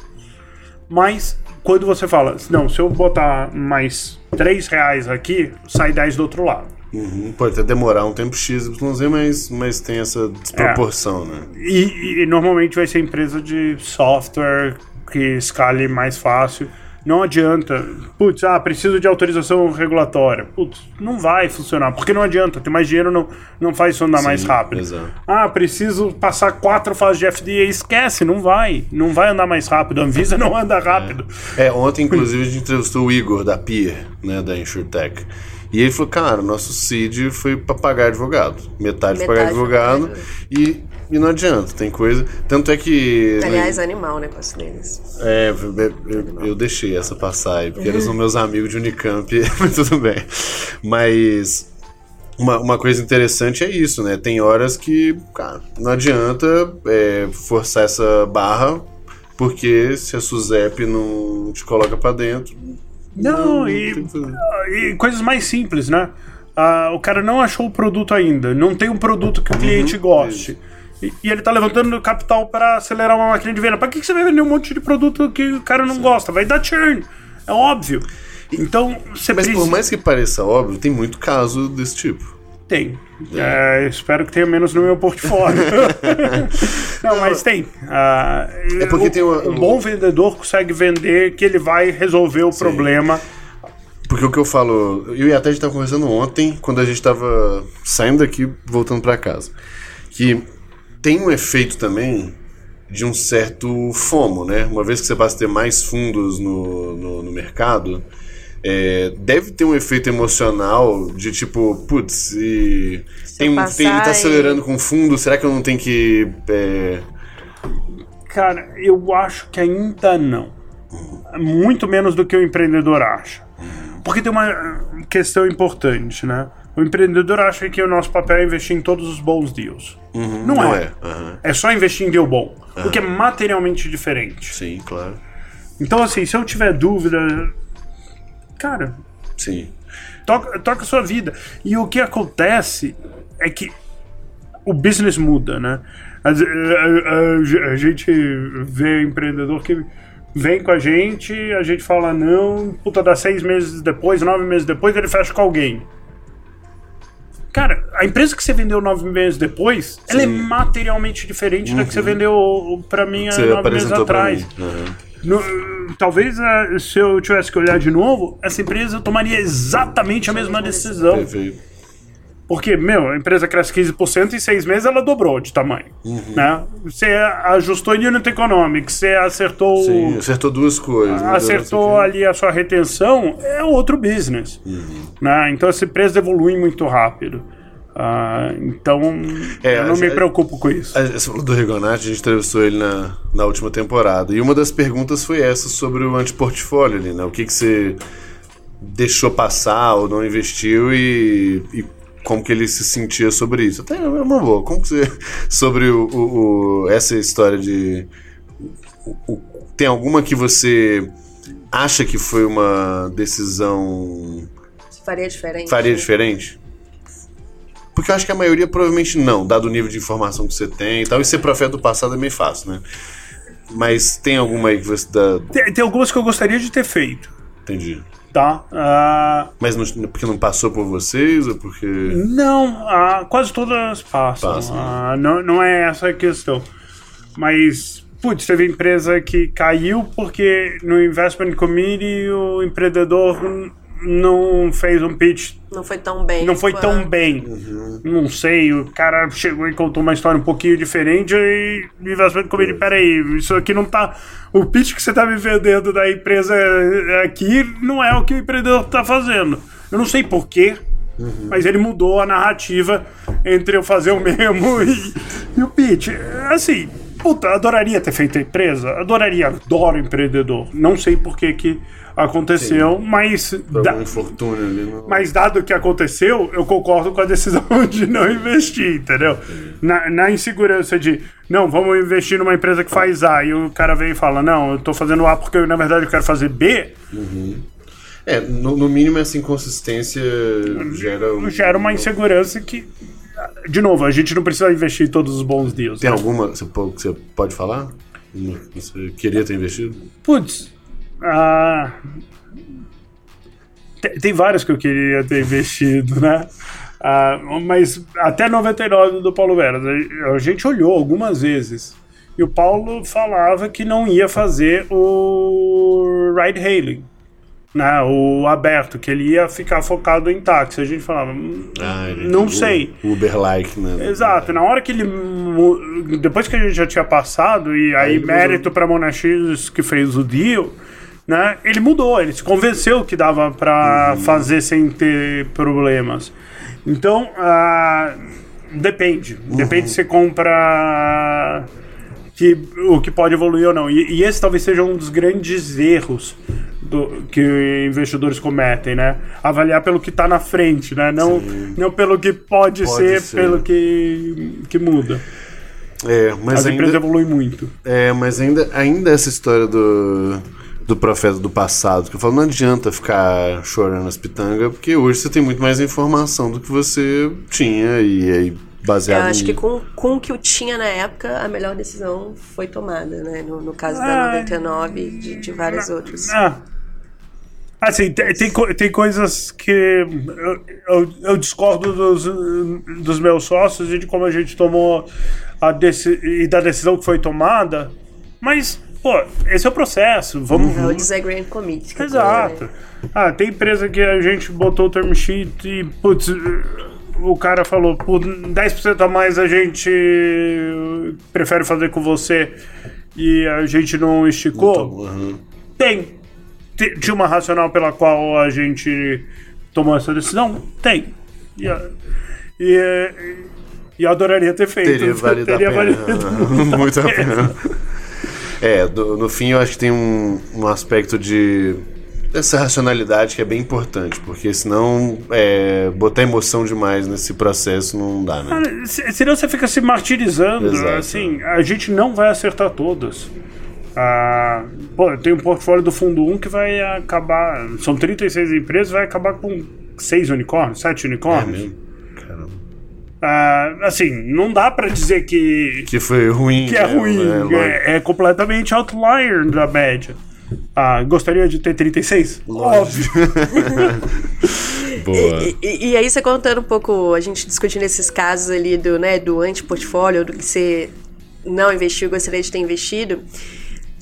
Mas quando você fala, não, se eu botar mais 3 reais aqui, sai 10 do outro lado. Uhum. Pode até demorar um tempo X, YZ, mas, mas tem essa desproporção, né? E, e normalmente vai ser empresa de software que escale mais fácil. Não adianta, putz, ah, preciso de autorização regulatória. Putz, não vai funcionar, porque não adianta, ter mais dinheiro não, não faz isso andar mais rápido. exato. Ah, preciso passar quatro fases de FDA, esquece, não vai, não vai andar mais rápido. A Anvisa não anda rápido. É, ontem, inclusive, a gente entrevistou o Igor, da Peer, né, da InsurTech. E ele falou, cara, nosso seed foi pra pagar advogado. Metade, pra pagar Metade advogado. E, e não adianta, tem coisa... Tanto é que... Aliás, animal o negócio deles. É, eu, eu deixei essa passar aí, porque eles são meus amigos de Unicamp, mas tudo bem. Mas uma, uma coisa interessante é isso, né? Tem horas que, cara, não adianta é, forçar essa barra, porque se a Suzep não te coloca pra dentro. Não, e, tem que fazer. e coisas mais simples, né? Ah, o cara não achou o produto ainda, não tem um produto que o cliente goste. E, e ele tá levantando capital para acelerar uma máquina de venda. Pra que, que você vai vender um monte de produto que o cara não gosta? Vai dar churn. É óbvio. Então, você Mas precisa. por mais que pareça óbvio, tem muito caso desse tipo. Tem. É, espero que tenha menos no meu portfólio. não, mas tem. Ah, É porque o- tem uma- um bom vendedor consegue vender que ele vai resolver o problema. Porque o que eu falo, eu e a Ted tava conversando ontem, quando a gente tava saindo daqui, voltando pra casa, que tem um efeito também de um certo FOMO, né? Uma vez que você passa a ter mais fundos no, no, no mercado, é, deve ter um efeito emocional de tipo, putz, e tem, tem, ele tá e- acelerando com fundo, será que eu não tenho que. é, Cara, eu acho que ainda não. Muito menos do que o empreendedor acha. Porque tem uma questão importante, né? O empreendedor acha que o nosso papel é investir em todos os bons deals. não, não é. é, aham. É só investir em deal bom. O que é materialmente diferente. Sim, claro. Então, assim, se eu tiver dúvida. Cara, Sim. toca, toca a sua vida. E o que acontece é que o business muda, né? A, a- a- a gente vê empreendedor que vem com a gente, a gente fala não, puta, dá seis meses depois, nove meses depois, ele fecha com alguém. Cara, a empresa que você vendeu nove meses depois, ela é materialmente diferente da que você vendeu pra mim há nove meses atrás. No- talvez eh, se eu tivesse que olhar de novo, essa empresa tomaria exatamente a mesma decisão. Perfeito. Porque, meu, a empresa cresce 15% e em seis meses ela dobrou de tamanho. Né? Você ajustou em unit economics, você acertou. Sim, acertou duas coisas. né? Acertou ali a sua retenção, é outro business. Né? Então essa empresa evolui muito rápido. Ah, então É, eu não a- me preocupo com isso. A- Você falou do Rigonati, a gente entrevistou ele na, na última temporada. E uma das perguntas foi essa sobre o antiportfólio ali, né? O que, que você deixou passar ou não investiu e, e como que ele se sentia sobre isso. Até é uma boa. Como que você. Sobre o, o- o- essa história de. o- o- tem alguma que você acha que foi uma decisão Faria diferente. Faria diferente? Porque eu acho que a maioria provavelmente não, dado o nível de informação que você tem e tal. E ser profeta do passado é meio fácil, né? Mas tem alguma aí que você dá. Tem, tem algumas que eu gostaria de ter feito, Entendi. Tá? Ah, Mas não, porque não passou por vocês ou porque. Não, ah, quase todas passam. Passam. Ah, não, não é essa a questão. Mas, putz, teve empresa que caiu porque no Investment Committee o empreendedor não fez um pitch, Não foi tão bem. não foi com a- tão bem. Não sei, o cara chegou e contou uma história um pouquinho diferente e o Investment Committee, peraí, isso aqui não tá... O pitch que você tá me vendendo da empresa aqui não é o que o empreendedor tá fazendo. Eu não sei porquê, mas ele mudou a narrativa entre eu fazer o mesmo e, e o pitch. Assim, puta, adoraria ter feito a empresa, adoraria, adoro empreendedor. Não sei por que que aconteceu, mas... Por da- infortúnio ali. Não... mas dado que aconteceu, eu concordo com a decisão de não investir, entendeu? Na, na insegurança de, não, vamos investir numa empresa que faz A, e o cara vem e fala, não, eu tô fazendo A porque na verdade eu quero fazer B, É, no, no mínimo essa inconsistência gera. um- gera uma insegurança que, de novo, a gente não precisa investir em todos os bons deals. Tem né? alguma que você pode falar? Que Você queria ter investido? Putz, ah, tem, tem vários que eu queria ter investido, né? Ah, mas até 99 do Paulo Veras, a gente olhou algumas vezes e o Paulo falava que não ia fazer o ride hailing, né? O aberto, que ele ia ficar focado em táxi. A gente falava, "Hum, Ah, ele- não o- sei. Uber-like, né? Exato, na hora que ele. Depois que a gente já tinha passado, e aí, Aí mérito pra Monax que fez o deal, né? Ele mudou, ele se convenceu que dava pra fazer sem ter problemas. Então, ah, depende. Depende se compra. Que, o que pode evoluir ou não. E, e esse talvez seja um dos grandes erros do, que investidores cometem, né? Avaliar pelo que está na frente, né? Não, não pelo que pode, Pode ser, ser. pelo que, que muda. É, mas As empresas ainda, evoluem muito. é, mas ainda, ainda essa história do, do profeta do passado, que eu falo, não adianta ficar chorando as pitangas, porque hoje você tem muito mais informação do que você tinha, e aí Eu baseado acho que nisso- com, com o que eu tinha na época, a melhor decisão foi tomada, né? No, no caso Ah. da 99 e de, de vários outros. Ah. Assim, tem, tem, tem coisas que eu, eu, eu discordo dos, dos meus sócios e de como a gente tomou a deci e da decisão que foi tomada, mas, pô, esse é o processo. Vamos, É o Disagreement Committee. Exato. Ah, tem empresa que a gente botou o term sheet e, putz, o cara falou, por 10% a mais a gente prefere fazer com você e a gente não esticou. Uhum. Tem. Tinha uma racional pela qual a gente tomou essa decisão? Tem. E, e, e adoraria ter feito. Teria valido Teria a pena. valido- Muito a pena. É, do- no fim eu acho que tem um, um aspecto de essa racionalidade que é bem importante, porque senão é, botar emoção demais nesse processo não dá, né? Se- Senão você fica se martirizando. Exato. Assim, a gente não vai acertar todas. Ah, pô, eu tenho um portfólio do Fundo 1 que vai acabar. São 36 empresas, vai acabar com 6 unicórnios, 7 É unicórnios. mesmo. Caramba. Ah, assim, não dá pra dizer que, Que foi ruim. que é né? ruim. É. É, é completamente outlier da média. Ah, gostaria de ter 36? Lógico. Boa. E, e- e aí você contando um pouco, a gente discutindo esses casos ali do, né, do anti-portfólio, do que você não investiu, gostaria de ter investido.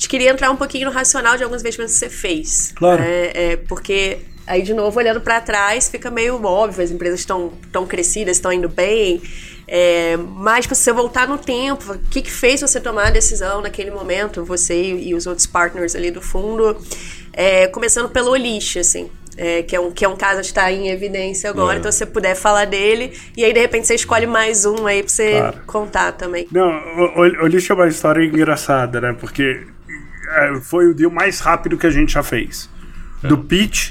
Gente queria entrar um pouquinho no racional de alguns investimentos que você fez. Claro. né? É, porque aí, de novo, olhando para trás, fica meio óbvio, as empresas estão tão crescidas, estão indo bem. É, mas se você voltar no tempo, o que, que fez você tomar a decisão naquele momento, você e, e os outros partners ali do fundo, é, começando pelo Olish, assim. é, que, é um, que é um caso que está em evidência agora, É. então se você puder falar dele, e aí de repente você escolhe mais um aí pra você Claro. contar também. Não, o, o, o lixo é uma história engraçada, né? Porque foi o deal mais rápido que a gente já fez. Do pitch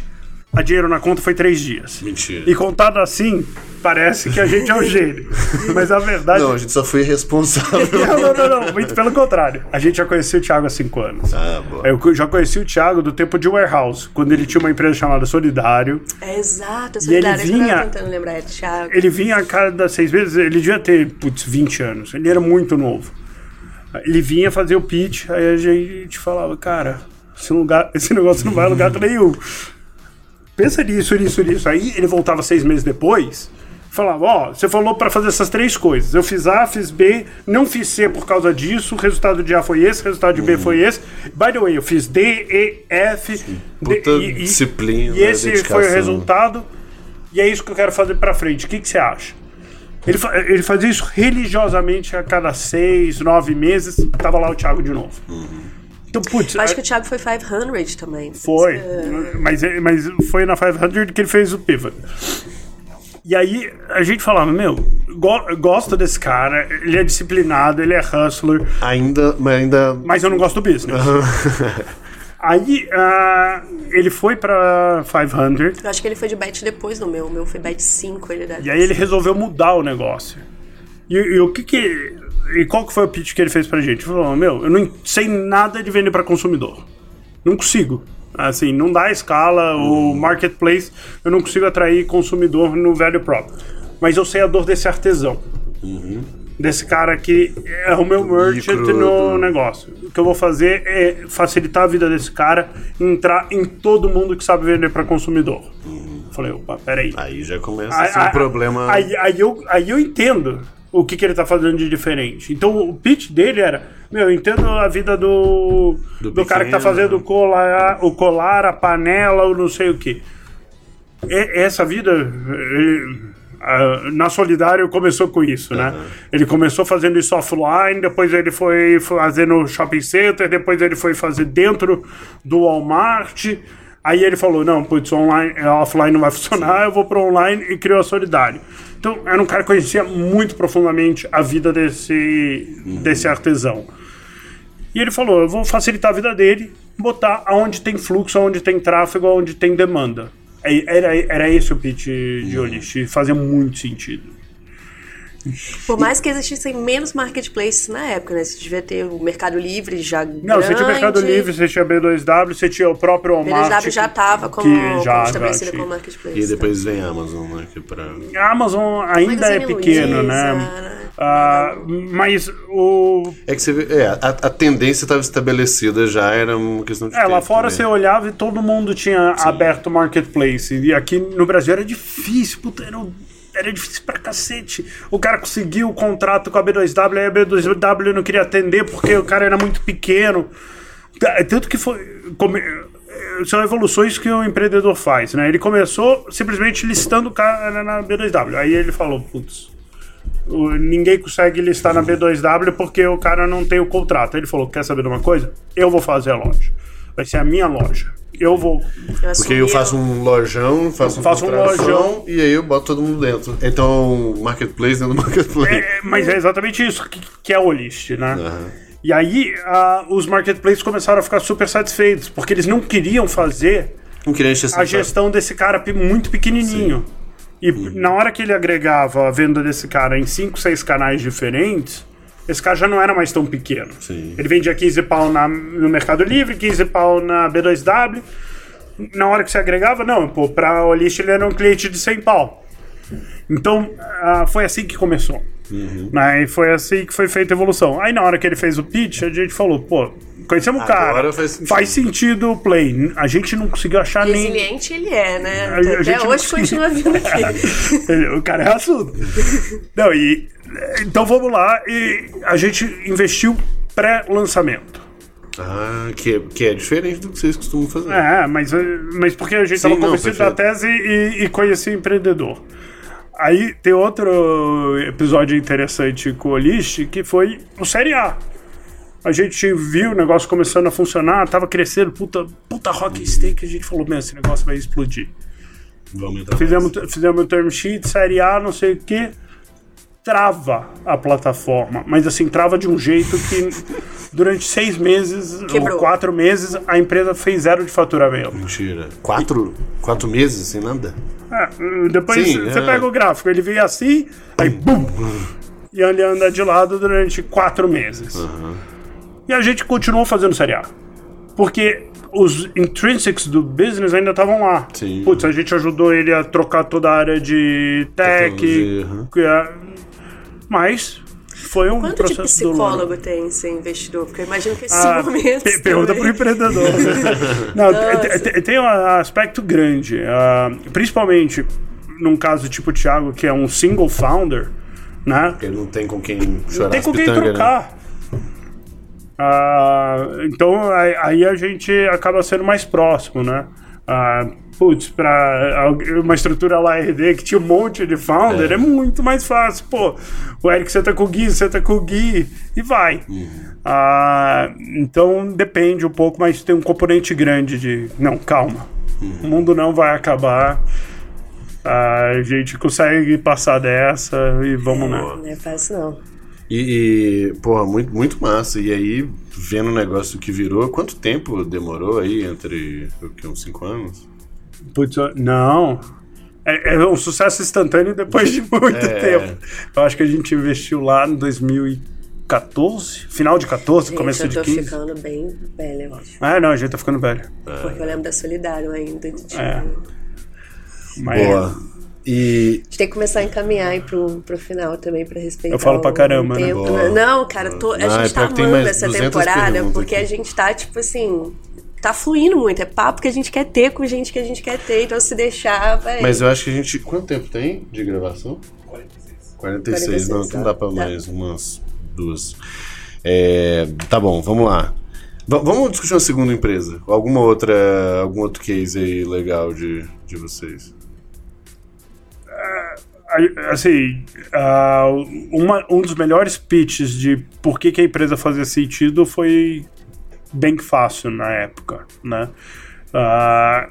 a dinheiro na conta foi três dias. Mentira. E contado assim, parece que a gente é o gênio. Mas a verdade. Não, a gente só foi responsável. Não, não, não, não, muito pelo contrário. A gente já conhecia o Thiago há cinco anos. Ah, boa. Eu já conheci o Thiago do tempo de Warehouse, quando ele tinha uma empresa chamada Solidário. É exato, eu E ele eu vinha- tava tentando lembrar, é Thiago. Ele vinha a cada seis meses, ele devia ter, putz, 20 anos. Ele era muito novo. Ele vinha fazer o pitch, aí a gente falava, cara, esse, lugar, esse negócio não vai a lugar nenhum. Pensa nisso, nisso, nisso. Aí ele voltava seis meses depois, falava, ó, você falou pra fazer essas três coisas. Eu fiz A, fiz B, não fiz C por causa disso, o resultado de A foi esse, o resultado de B foi esse. By the way, eu fiz D, E, F. D, Puta disciplina, E esse dedicação. foi o resultado. E é isso que eu quero fazer pra frente. O que, que você acha? Ele, fa- ele fazia isso religiosamente a cada seis, nove meses. Tava lá o Thiago de novo. Então, putz, Acho a- que o Thiago foi 500 também. foi. É. Mas, mas foi na 500 que ele fez o pivot. E aí a gente falava, meu, go, gosto desse cara, ele é disciplinado, ele é hustler, Ainda, mas ainda. mas eu não gosto do business. aí ah, ele foi pra 500 Eu acho que ele foi de bet depois do meu. O meu foi bet 5, ele deve. E aí ele resolveu mudar o negócio. E, e o que que... E qual que foi o pitch que ele fez pra gente? Ele falou, meu, eu não sei nada de vender pra consumidor. Não consigo. Assim, não dá escala, o marketplace, eu não consigo atrair consumidor no velho próprio. Mas eu sei a dor desse artesão. Desse cara que é o meu merchant no negócio. O que eu vou fazer é facilitar a vida desse cara, entrar em todo mundo que sabe vender pra consumidor. Falei, opa, peraí. Aí já começa a ser um problema. Aí, aí eu, aí eu entendo o que, que ele tá fazendo de diferente. Então o pitch dele era: Meu, eu entendo a vida do, do, Do cara que tá fazendo né? o colar, o colar, a panela, o não sei o que. Essa vida. eh, ah, na Solidário começou com isso, né? Ele começou fazendo isso offline, depois ele foi fazer no shopping center, depois ele foi fazer dentro do Walmart. Aí ele falou: não, putz, online, eh, offline não vai funcionar, eu vou pro online e criou a Solidário. Então, era um cara que conhecia muito profundamente a vida desse, desse artesão. E ele falou: eu vou facilitar a vida dele, botar aonde tem fluxo, aonde tem tráfego, aonde tem demanda. É- Era, era esse o pitch de Olist, e fazia muito sentido. Por mais que existissem menos marketplaces na época, né? Você devia ter o Mercado Livre já Não, você tinha o Mercado Livre, você tinha B2W, você tinha o próprio Walmart. B2W já estava como, que já- como tinha. como marketplace. E depois vem a Amazon, né? Que pra... A Amazon ainda é Magazine pequeno, Luiza, né? né? Ah, mas o. É que você vê. É, a, a tendência estava estabelecida já, era uma questão de. É, lá fora também. você olhava e todo mundo tinha aberto o marketplace. E aqui no Brasil era difícil, puta, era, um- era difícil pra cacete. O cara conseguiu o contrato com a B2W, aí a B2W não queria atender porque o cara era muito pequeno. Tá, Tanto que foi. come- são evoluções que o empreendedor faz, né? Ele começou simplesmente listando o cara na B2W. Aí ele falou, putz, ninguém consegue listar na B2W porque o cara não tem o contrato. Ele falou: quer saber de uma coisa? Eu vou fazer a loja. Vai ser a minha loja. Eu vou. Porque eu faço um lojão, faço um, Faço um lojão. e aí eu boto todo mundo dentro. Então, marketplace dentro do marketplace. É, mas é exatamente isso que, que é o list, né? Aham. E aí os marketplaces começaram a ficar super satisfeitos, porque eles não queriam fazer Não queria a gestão desse cara muito pequenininho. E Uhum. na hora que ele agregava a venda desse cara em 5, 6 canais diferentes, esse cara já não era mais tão pequeno. Sim. Ele vendia 15 pau na- no Mercado Livre, 15 pau na B2W. Na hora que você agregava, não, pô, pra Olist ele era um cliente de 100 pau. Então, ah, foi assim que começou. Né? E foi assim que foi feita a evolução. Aí na hora que ele fez o pitch, a gente falou, pô, conhecemos o cara. Agora faz sentido. Faz sentido o play. A gente não conseguiu achar nem. Resiliente ele é, né? A- a gente Até hoje conseguiu. continua vindo aqui. O cara é assunto. Não, e. Então vamos lá. E a gente investiu pré-lançamento. Ah, que, é- que é diferente do que vocês costumam fazer. É, mas, mas porque a gente estava convencido da tese e, e conhecia o empreendedor. Aí tem outro episódio interessante com o Olist, que foi o Série A. A gente viu o negócio começando a funcionar, tava crescendo, puta, puta rock steak, a gente falou, meu, esse negócio vai explodir. Vamos entrar Fizemos, mais. fizemos um term sheet, Série A, não sei o quê. trava a plataforma, mas assim, trava de um jeito que durante seis meses Quebrou. ou quatro meses a empresa fez zero de faturamento. Mentira. Quatro, quatro meses sem nada? É, depois Sim, você é. pega o gráfico, ele veio assim, aí bum! E ele anda de lado durante quatro meses. E a gente continuou fazendo Série A. Porque os intrinsics do business ainda estavam lá. Sim. Putz, a gente ajudou ele a trocar toda a área de tech. É- Mas foi um Quanto de processo doloroso. psicólogo tem ser investidor? Porque eu imagino que esses Ah, momentos. pe- pergunta também. pro empreendedor. Não, te- te- tem um aspecto grande. ah, principalmente num caso tipo o Thiago, que é um single founder, né? Ele não tem com quem chorar tem as com quem pitangas, né? Ah, então aí, aí a gente acaba sendo mais próximo, né? Ah, putz, pra algu- uma estrutura lá RD que tinha um monte de founder, é, muito mais fácil. Pô, o Eric senta com o Gui, senta com o Gui e vai. Ah, então depende um pouco, mas tem um componente grande de. Não, calma. O mundo não vai acabar. Ah, a gente consegue passar dessa e vamos lá. Não é fácil, não. E, e, porra, muito, muito massa. E aí, vendo o negócio que virou, quanto tempo demorou aí entre o que, uns cinco anos? Putz, não. É, é um sucesso instantâneo depois de muito É. tempo. Eu acho que a gente investiu lá em 2014, final de 14, Gente, começo eu de tô 15. ficando bem velha, eu acho. Ah, não, a gente tá ficando velho. Porque eu lembro da Solidário ainda. De, tipo, É. Mas Boa. E A gente tem que começar a encaminhar aí pro, pro final também, pra respeitar. Eu falo pra caramba, né? Não, cara, tô- a Ah, é gente tá que tem amando essa 200 temporada porque aqui. a gente tá, tipo assim. Tá fluindo muito. É papo que a gente quer ter com gente que a gente quer ter. Então, se deixar, vai. Mas eu acho que a gente. Quanto tempo tem de gravação? 46. 46, não, então dá pra tá. mais umas duas. É, tá bom, vamos lá. V- vamos discutir uma segunda empresa. Alguma outra. Algum outro case aí legal de, de vocês. Assim, ah, uma- um dos melhores pitches de por que, que a empresa fazia sentido foi bem fácil na época, né? Ah,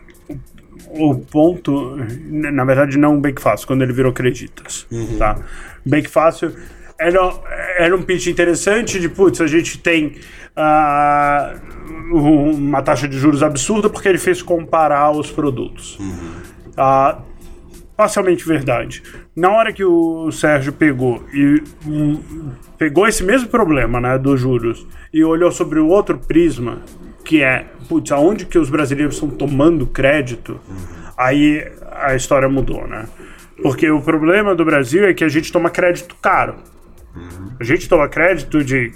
o ponto, na verdade não bem fácil, quando ele virou Creditas, tá? Bem fácil era, era um pitch interessante de, putz, a gente tem um- uma taxa de juros absurda porque ele fez comparar os produtos. Ah, parcialmente verdade. Na hora que o Sérgio pegou e hum, pegou esse mesmo problema, né, dos juros e olhou sobre o outro prisma, que é, putz, aonde que os brasileiros estão tomando crédito, aí a história mudou, né? Porque o problema do Brasil é que a gente toma crédito caro. A gente toma crédito de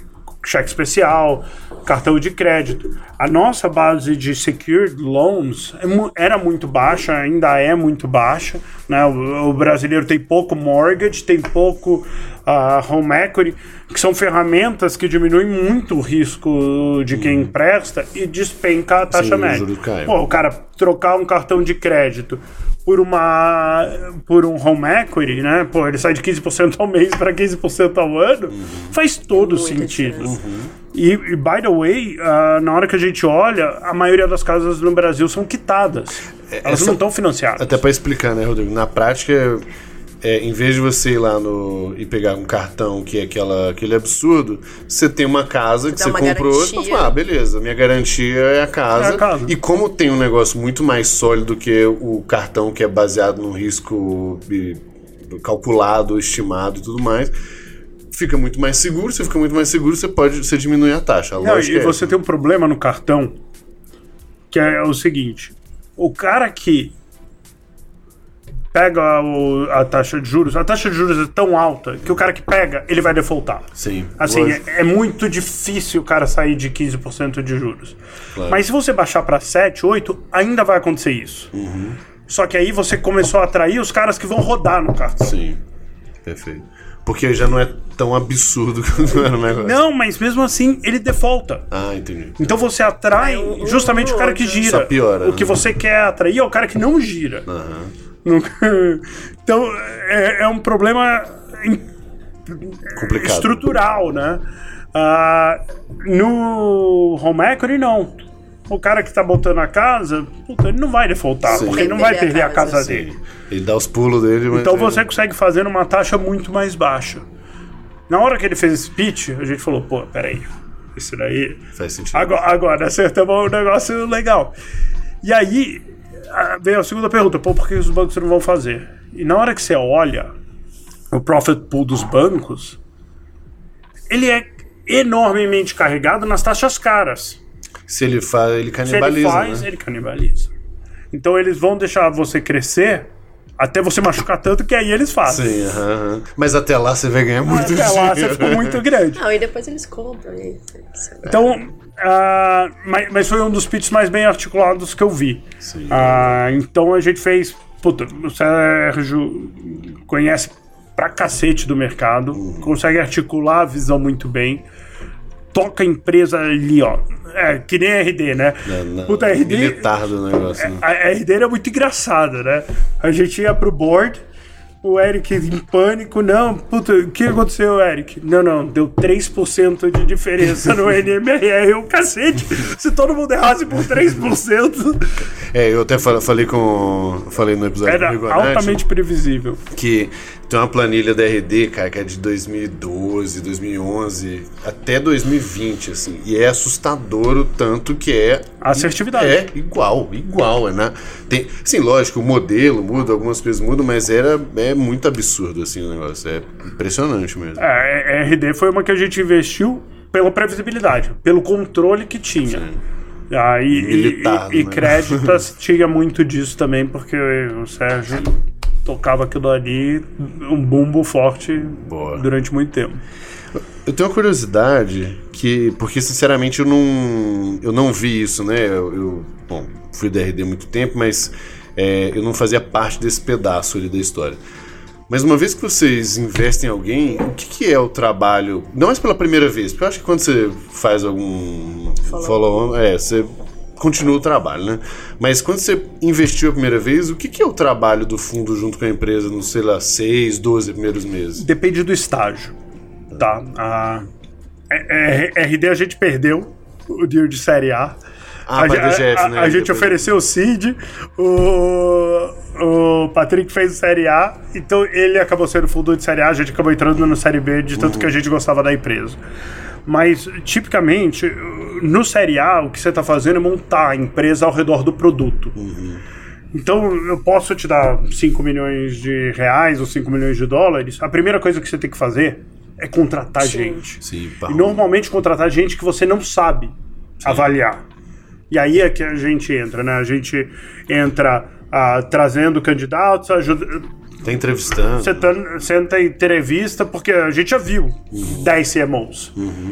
cheque especial, cartão de crédito. A nossa base de secured loans é era muito baixa, ainda é muito baixa. Né? O, o brasileiro tem pouco mortgage, tem pouco ah, home equity, que são ferramentas que diminuem muito o risco de quem empresta e despenca a taxa o média. cai. Pô, o cara trocar um cartão de crédito por uma por um home equity, né? Pô, ele sai de 15% ao mês para 15% ao ano, faz todo Muita sentido. E, e, by the way, ah, na hora que a gente olha, a maioria das casas no Brasil são quitadas. Elas essa- não estão financiadas. Até pra explicar, né, Rodrigo? Na prática, é, em vez de você ir lá no e pegar um cartão que é aquela, aquele absurdo, você tem uma casa que você comprou e garantia. fala, ah, beleza, minha garantia é a, casa. É a casa. E como tem um negócio muito mais sólido que o cartão que é baseado num risco e, calculado, estimado e tudo mais. Fica muito mais seguro, você fica muito mais seguro, você pode você diminui a taxa. A Não, lógica e é você tem um problema no cartão que é o seguinte: o cara que pega o- a taxa de juros, a taxa de juros é tão alta que o cara que pega, ele vai defaultar. Sim. Assim, é, é muito difícil o cara sair de 15% de juros. Claro. Mas se você baixar para 7, 8, ainda vai acontecer isso. Uhum. Só que aí você começou a atrair os caras que vão rodar no cartão. Sim. Perfeito. Porque já não é tão absurdo quanto era o negócio. Não, mas mesmo assim ele defolta. Ah, entendi. Então você atrai justamente o cara que gira. Só piora, O que né? você quer atrair é o cara que não gira. Aham. Então é, é um problema em- Complicado. estrutural, né? Ah, no home equity, não. O cara que tá botando a casa, puta, ele não vai defaultar, Sim. porque ele não vai perder a casa dele. Ele dá os pulos dele, mas. Então é- você consegue fazer numa taxa muito mais baixa. Na hora que ele fez esse pitch, a gente falou, pô, peraí, isso daí. Faz sentido. Agora, agora acertamos um negócio legal. E aí veio a segunda pergunta, pô, por que os bancos não vão fazer? E na hora que você olha o profit pool dos bancos, ele é enormemente carregado nas taxas caras. Se ele faz, ele Se ele canibaliza. faz, né? ele canibaliza. Então eles vão deixar você crescer até você machucar tanto que aí eles fazem. Sim, aham, aham. Mas até lá você vai ganhar muito Até dinheiro. lá você ficou muito grande. Não, e depois eles compram. E... Então, ah, mas, mas foi um dos pitches mais bem articulados que eu vi. Ah, então a gente fez. Puta, o Sérgio conhece pra cacete do mercado, consegue articular a visão muito bem, toca a empresa ali, ó. É, que nem a RD, né? Não, não. Puta, a RD. Militar do negócio, né? A, a RD era muito engraçada, né? A gente ia pro board, o Eric em pânico, não, puta, o que aconteceu, Eric? Não, não, deu 3% de diferença no NMR. Eu, cacete, se todo mundo errasse por 3%, É, eu até fal- falei com. Falei no episódio era do Rigonati altamente previsível. que tem uma planilha da RD, cara, que é de 2012, 2011 até 2020, assim. E é assustador o tanto que é. A assertividade. É igual, igual, é né? Tem, sim, lógico, o modelo muda, algumas coisas mudam, mas era é muito absurdo assim o negócio, é impressionante mesmo. É, a RD foi uma que a gente investiu pela previsibilidade, pelo controle que tinha. Aí, e, Militar, e, e né? créditos tinha muito disso também, porque o Sérgio tocava aquilo ali, um bumbo forte Boa. durante muito tempo. Eu tenho uma curiosidade que, porque sinceramente eu não, eu não vi isso, né? Eu, eu, bom, fui da RD há muito tempo, mas é, eu não fazia parte desse pedaço ali da história. Mas uma vez que vocês investem em alguém, o que, que é o trabalho? Não é pela primeira vez, porque eu acho que quando você faz algum follow-on, é, você continua o trabalho, né? Mas quando você investiu a primeira vez, o que, que é o trabalho do fundo junto com a empresa nos, sei lá, 6, 12 primeiros meses? Depende do estágio. Tá. A, é- é- RD a gente perdeu o deal de Série A. Ah, a, DGF, a- né? a gente ofereceu o Cid, o, o Patrick fez o Série A, então ele acabou sendo fundo de Série A, a gente acabou entrando no Série B de tanto que a gente gostava da empresa. Mas, tipicamente, no Série A, o que você está fazendo é montar a empresa ao redor do produto. Então, eu posso te dar 5 milhões de reais ou 5 milhões de dólares. A primeira coisa que você tem que fazer é contratar gente. Sim, pá. E normalmente contratar gente que você não sabe avaliar. E aí é que a gente entra, né? A gente entra ah, trazendo candidatos, ajuda, Tá entrevistando. sentando, senta em entrevista, porque a gente já viu 10 CMOs.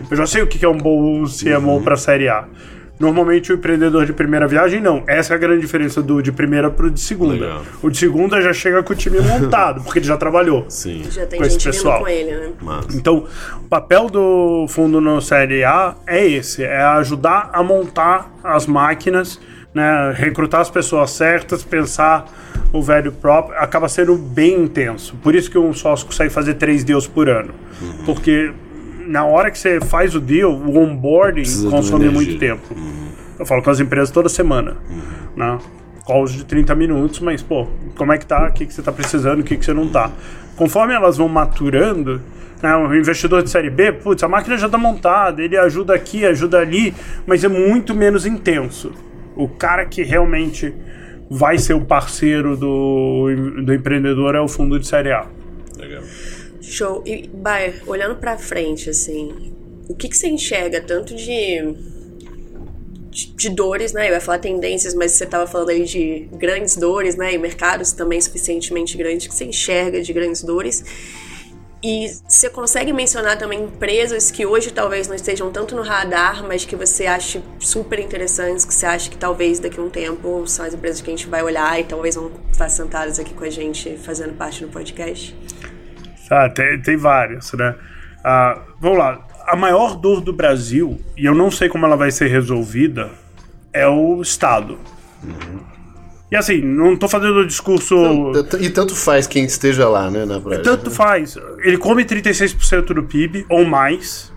Eu já sei o que é um bom CMO para Série A. Normalmente o empreendedor de primeira viagem, não. Essa é a grande diferença do de primeira pro de segunda. Legal. O de segunda já chega com o time montado, porque ele já trabalhou. Sim. Já tem Com esse gente vindo pessoal. com ele, né? Massa. Então, o papel do fundo no Série A é esse: é ajudar a montar as máquinas, né, recrutar as pessoas certas, pensar o velho próprio. Acaba sendo bem intenso. Por isso que um sócio consegue fazer três deals por ano. Porque na hora que você faz o deal, o onboarding Precisa consome muito tempo. Eu falo com as empresas toda semana. Né? Calls de 30 minutos, mas, pô, como é que tá? O que, que você tá precisando? O que, que você não tá? Conforme elas vão maturando, né, o investidor de série B, putz, a máquina já tá montada, ele ajuda aqui, ajuda ali, mas é muito menos intenso. O cara que realmente vai ser o parceiro do, do empreendedor é o fundo de série A. Legal. Show. E, Bayer, olhando pra frente, assim, o que, que você enxerga tanto de, de, de dores, né? Eu ia falar tendências, mas você tava falando aí de grandes dores, né? E mercados também suficientemente grandes que você enxerga de grandes dores. E você consegue mencionar também empresas que hoje talvez não estejam tanto no radar, mas que você acha super interessantes, que você acha que talvez daqui a um tempo são as empresas que a gente vai olhar e talvez vão estar sentadas aqui com a gente fazendo parte do podcast? Ah, tem, tem várias, né? Ah, vamos lá. A maior dor do Brasil, e eu não sei como ela vai ser resolvida, é o Estado. E assim, não tô fazendo o discurso. E tanto faz quem esteja lá, né, na prática. Tanto faz. Ele come 36% do PIB ou mais,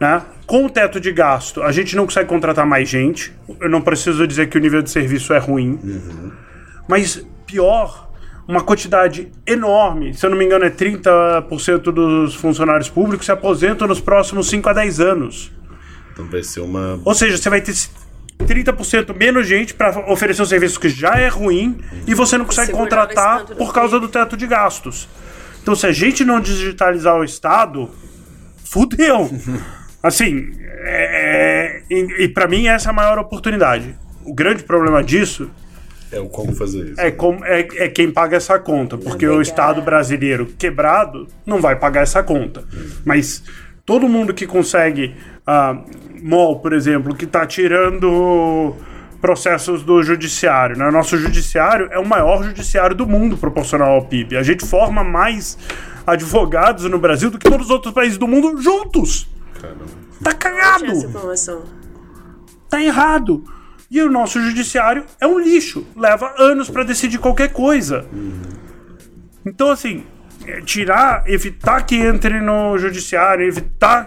né? com o teto de gasto, a gente não consegue contratar mais gente. Eu não preciso dizer que o nível de serviço é ruim. Mas pior, uma quantidade enorme, se eu não me engano, é 30% dos funcionários públicos se aposentam nos próximos 5 a 10 anos. Então vai ser uma. Ou seja, você vai ter 30% menos gente para oferecer um serviço que já é ruim e você não consegue contratar por causa do teto de gastos. Então, se a gente não digitalizar o Estado, fudeu. Assim, é, e, e para mim essa é a maior oportunidade. O grande problema disso É o como fazer isso. é, como, é, é quem paga essa conta, porque o. Estado brasileiro quebrado não vai pagar essa conta. Mas todo mundo que consegue, ah, MOL, por exemplo, que está tirando processos do judiciário, né? Nosso judiciário é o maior judiciário do mundo proporcional ao PIB. A gente forma mais advogados no Brasil do que todos os outros países do mundo juntos. Caramba. Tá cagado tá errado. E o nosso judiciário é um lixo. Leva anos pra decidir qualquer coisa. Então, assim, tirar, evitar que entre no judiciário, evitar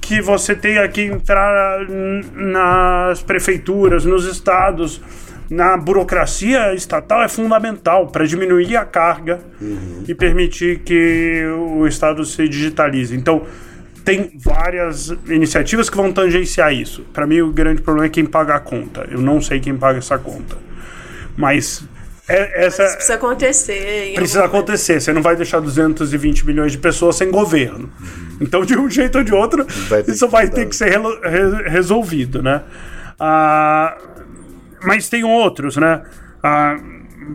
que você tenha que entrar nas prefeituras, nos estados, na burocracia estatal é fundamental para diminuir a carga e permitir que o estado se digitalize. Então, tem várias iniciativas que vão tangenciar isso. Para mim, o grande problema é quem paga a conta. Eu não sei quem paga essa conta. Mas é- essa Isso precisa acontecer. precisa momento. acontecer. Você não vai deixar 220 milhões de pessoas sem governo. Então, de um jeito ou de outro, Vai isso vai ter que ser re- resolvido, né? Ah, mas tem outros, né? Ah,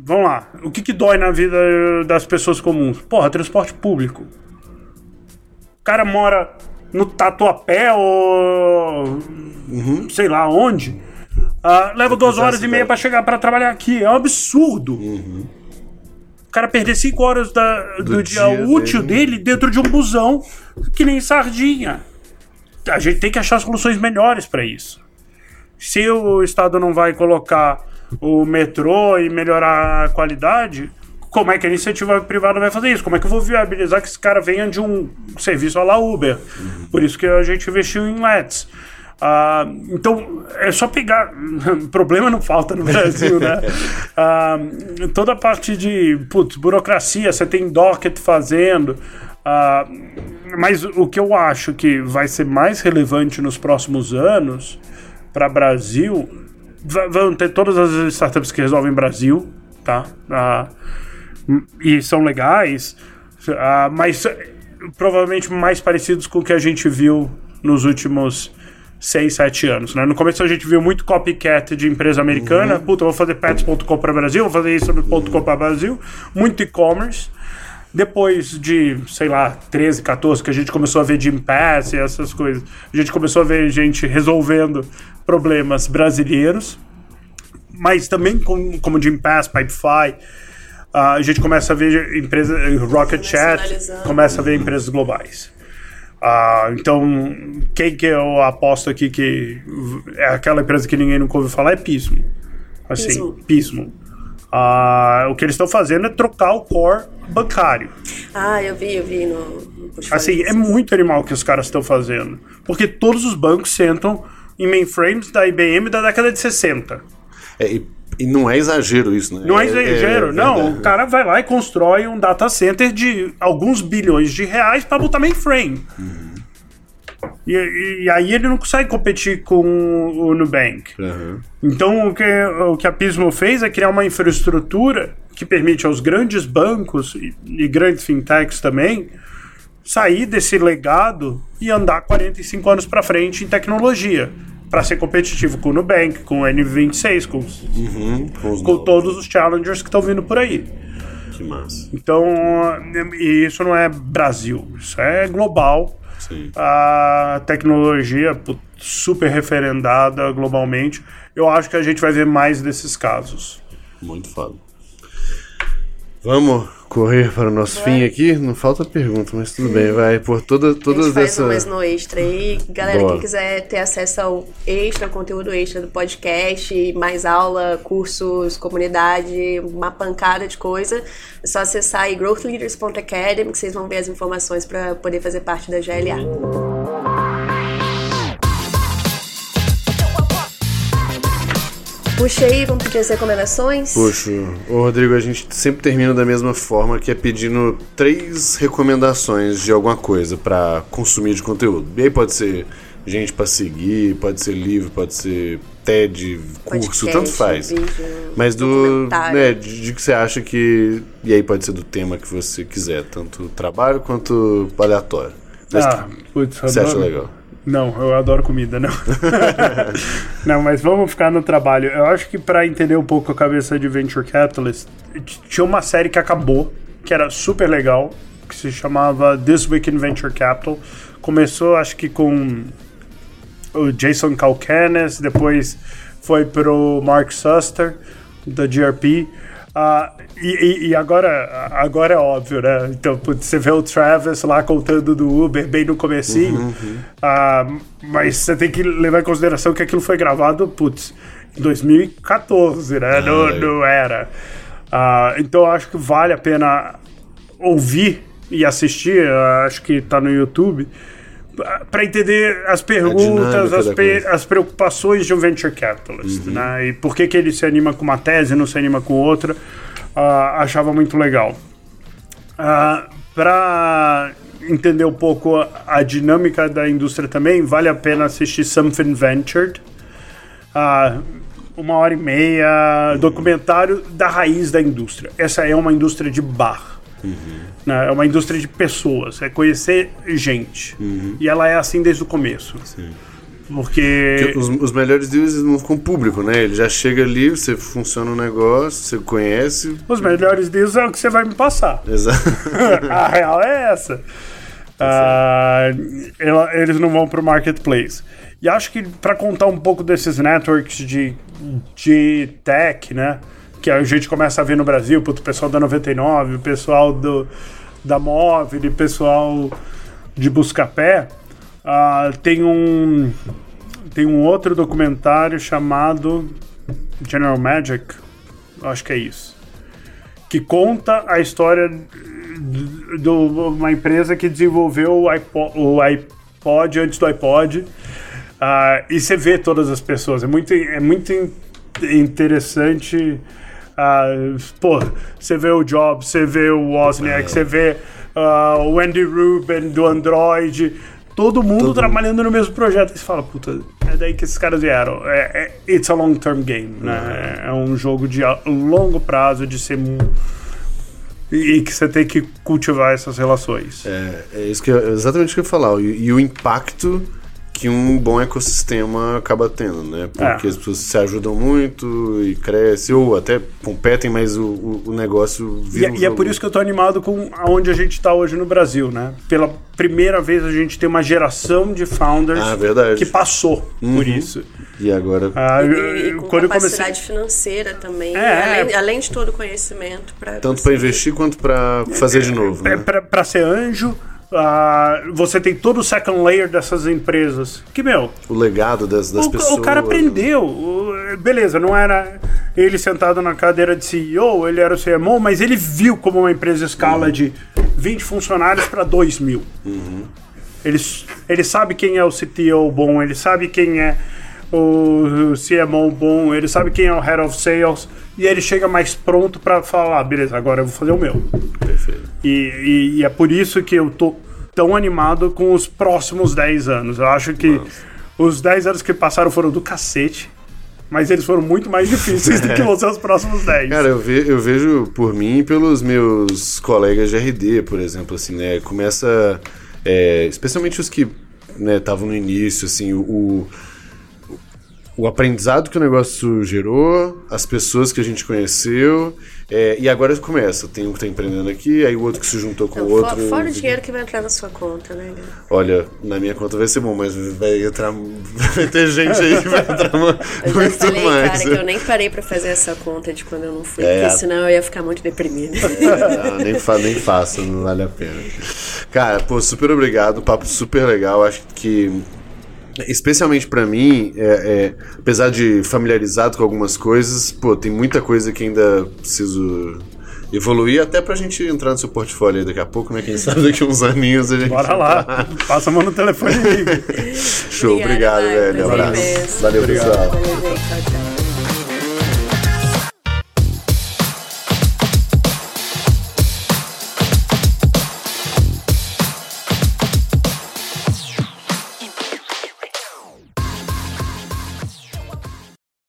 vamos lá. O que, que dói na vida das pessoas comuns? Porra, transporte público. O cara mora no Tatuapé ou sei lá onde. Ah, leva duas horas e meia pra chegar pra trabalhar aqui. É um absurdo. O cara perder cinco horas da- do, Do dia, dia útil dele. dele dentro de um busão que nem sardinha. A gente tem que achar soluções melhores pra isso. Se o Estado não vai colocar o metrô e melhorar a qualidade, como é que a iniciativa privada vai fazer isso? Como é que eu vou viabilizar que esse cara venha de um serviço a la Uber? Por isso que a gente investiu em LEDs. Ah, então, é só pegar. Problema não falta no Brasil, né? Ah, toda a parte de putz, burocracia, você tem docket fazendo. ah, mas o que eu acho que vai ser mais relevante nos próximos anos para Brasil vão ter todas as startups que resolvem Brasil, tá? E são legais, mas eh, provavelmente mais parecidos com o que a gente viu nos últimos 6, 7 anos. Né? No começo a gente viu muito copycat de empresa americana. Puta, eu vou fazer pets.com para Brasil, vou fazer isso .com para Brasil. Muito e-commerce. Depois de, sei lá, 13, 14, que a gente começou a ver Jim Pass e essas coisas, a gente começou a ver gente resolvendo problemas brasileiros mas também com, como Jim Pass, Pipefy, ah, a gente começa a ver empresas, Rocket Chat, começa a ver empresas globais. Ah, então, quem que eu aposto aqui que é aquela empresa que ninguém nunca ouviu falar é Pismo. Assim, Pismo. Pismo. Ah, o que eles estão fazendo é trocar o core bancário. Ah, eu vi, eu vi no. no Assim, é muito animal o que os caras estão fazendo. Porque todos os bancos sentam em mainframes da IBM da década de 60. É, e, e não é exagero isso, né? Não é exagero, não. verdade. O cara vai lá e constrói um data center de alguns bilhões de reais para botar mainframe. E, e, e aí ele não consegue competir com o Nubank. Aham. Então o que, o que a Pismo fez é criar uma infraestrutura que permite aos grandes bancos e, e grandes fintechs também sair desse legado e andar 45 anos para frente em tecnologia. Para ser competitivo com o Nubank, com o N26, com, Uhum, com com todos os challengers que estão vindo por aí. Que massa. Então, e isso não é Brasil, isso é global. Sim. A tecnologia super referendada globalmente. Eu acho que a gente vai ver mais desses casos. Muito foda. Vamos correr para o nosso fim aqui? Não falta pergunta, mas tudo bem. Vai por toda, todas faz essa. umas no extra aí. Galera, Boa. quem quiser ter acesso ao extra, conteúdo extra do podcast, mais aula, cursos, comunidade, uma pancada de coisa, é só acessar aí growthleaders.academy que vocês vão ver as informações para poder fazer parte da GLA. Puxa aí, vamos pedir as recomendações? Puxa, ô Rodrigo, a gente sempre termina da mesma forma, que é pedindo três recomendações de alguma coisa para consumir de conteúdo. E aí pode ser gente para seguir, pode ser livro, pode ser TED, curso, Podcast, tanto faz. vídeo, Mas do. Né, de, de que você acha que. E aí pode ser do tema que você quiser, tanto trabalho quanto aleatório. Mas Ah, putz, que você acha adoro- legal? Não, eu adoro comida, não. não, mas vamos ficar no trabalho. Eu acho que para entender um pouco a cabeça de Venture Capitalist, tinha uma série que acabou, que era super legal, que se chamava This Week in Venture Capital. Começou, acho que com o Jason Calcanis, depois foi pro Mark Suster, da GRP. Ah, e, e- agora, agora é óbvio, né? Então, você vê o Travis lá contando do Uber bem no comecinho, Ah, mas você tem que levar em consideração que aquilo foi gravado, putz, em 2014, né? não, não era. Ah, então, acho que vale a pena ouvir e assistir, ah, acho que tá no YouTube, para entender as perguntas, as, pe- as preocupações de um venture capitalist, né? E por que, que ele se anima com uma tese e não se anima com outra, ah, achava muito legal. para entender um pouco a, a dinâmica da indústria também, vale a pena assistir Something Ventured. Ah, uma hora e meia, documentário da raiz da indústria. Essa é uma indústria de bar. Né? É uma indústria de pessoas, é conhecer gente. E ela é assim desde o começo. Porque. Porque os, os melhores deals não ficam público, né? Ele já chega ali, você funciona o negócio, você conhece. Os melhores deals é o que você vai me passar. Exato. a real é essa. Ah, ela- eles não vão pro marketplace. E acho que para contar um pouco desses networks de, de tech, né? Que a gente começa a ver no Brasil, puto, o pessoal da 99, o pessoal do, da Móvel, o pessoal de Buscapé, ah, tem um tem um outro documentário chamado General Magic, acho que é isso que conta a história de uma empresa que desenvolveu o iPod, o iPod antes do iPod. Ah, e você vê todas as pessoas. É muito, é muito in- interessante. Ah, pô, você vê o Jobs, você vê o Wozniak, você vê ah, o Andy Rubin do Android. Todo mundo trabalhando no mesmo projeto. E você fala, puta, é daí que esses caras vieram. É, é- it's a long-term game, né? É um jogo de longo prazo, de ser mu- e que você tem que cultivar essas relações. É, é isso que eu- exatamente o que eu ia falar. E, e o impacto que um bom ecossistema acaba tendo, né? Porque É. as pessoas se ajudam muito e crescem, ou até competem, mas o, o, o negócio E, vira é- um e é por isso que eu tô animado com aonde a gente tá hoje no Brasil, né? Pela primeira vez a gente tem uma geração de founders Ah, verdade. que passou por isso. E agora. Ah, E, eu- e com quando eu capacidade comecei. financeira também, É, além, é. além de todo o conhecimento. Pra Tanto para investir quanto para fazer de novo, É, né? pra ser anjo, ah, você tem todo o second layer dessas empresas. Que, meu, O legado das, das o, pessoas. o cara aprendeu. O- beleza, não era ele sentado na cadeira de CEO, ele era o CMO, mas ele viu como uma empresa escala de 20 funcionários para 2 mil. Ele, s- ele sabe quem é o CTO bom, ele sabe quem é o CMO bom, ele sabe quem é o Head of Sales, e ele chega mais pronto para falar: "Ah, beleza, agora eu vou fazer o meu. Perfeito. E, e- e é por isso que eu tô tão animado com os próximos 10 anos. Eu acho que os 10 anos que passaram foram do cacete, mas eles foram muito mais difíceis do que vão ser os próximos 10. Cara, eu, ve- eu vejo por mim e pelos meus colegas de RD, por exemplo, assim, né? Começa. é, especialmente os que estavam no início, assim, o, o, o aprendizado que o negócio gerou, as pessoas que a gente conheceu, é, e agora começa. Tem um que tá empreendendo aqui, aí o outro que se juntou com o outro. Fora o dinheiro que vai entrar na sua conta, né? Olha, na minha conta vai ser bom, mas vai entrar. Vai ter gente aí que vai entrar ma- Eu muito falei, mais. cara, que eu nem parei pra fazer essa conta de quando eu não fui, É. porque senão eu ia ficar muito deprimida. Não, nem, fa nem faça, não vale a pena. Cara, pô, super obrigado, papo super legal. Acho que, especialmente pra mim, é, é, apesar de familiarizado com algumas coisas, pô, tem muita coisa que ainda preciso evoluir, até pra gente entrar no seu portfólio aí daqui a pouco, né? Quem sabe daqui a uns aninhos a gente. Bora lá, passa a mão no telefone. Show, obrigado, Obrigada, velho. Maicon, Abraço. imenso. Valeu, pessoal. Valeu, gente. Tchau, tchau.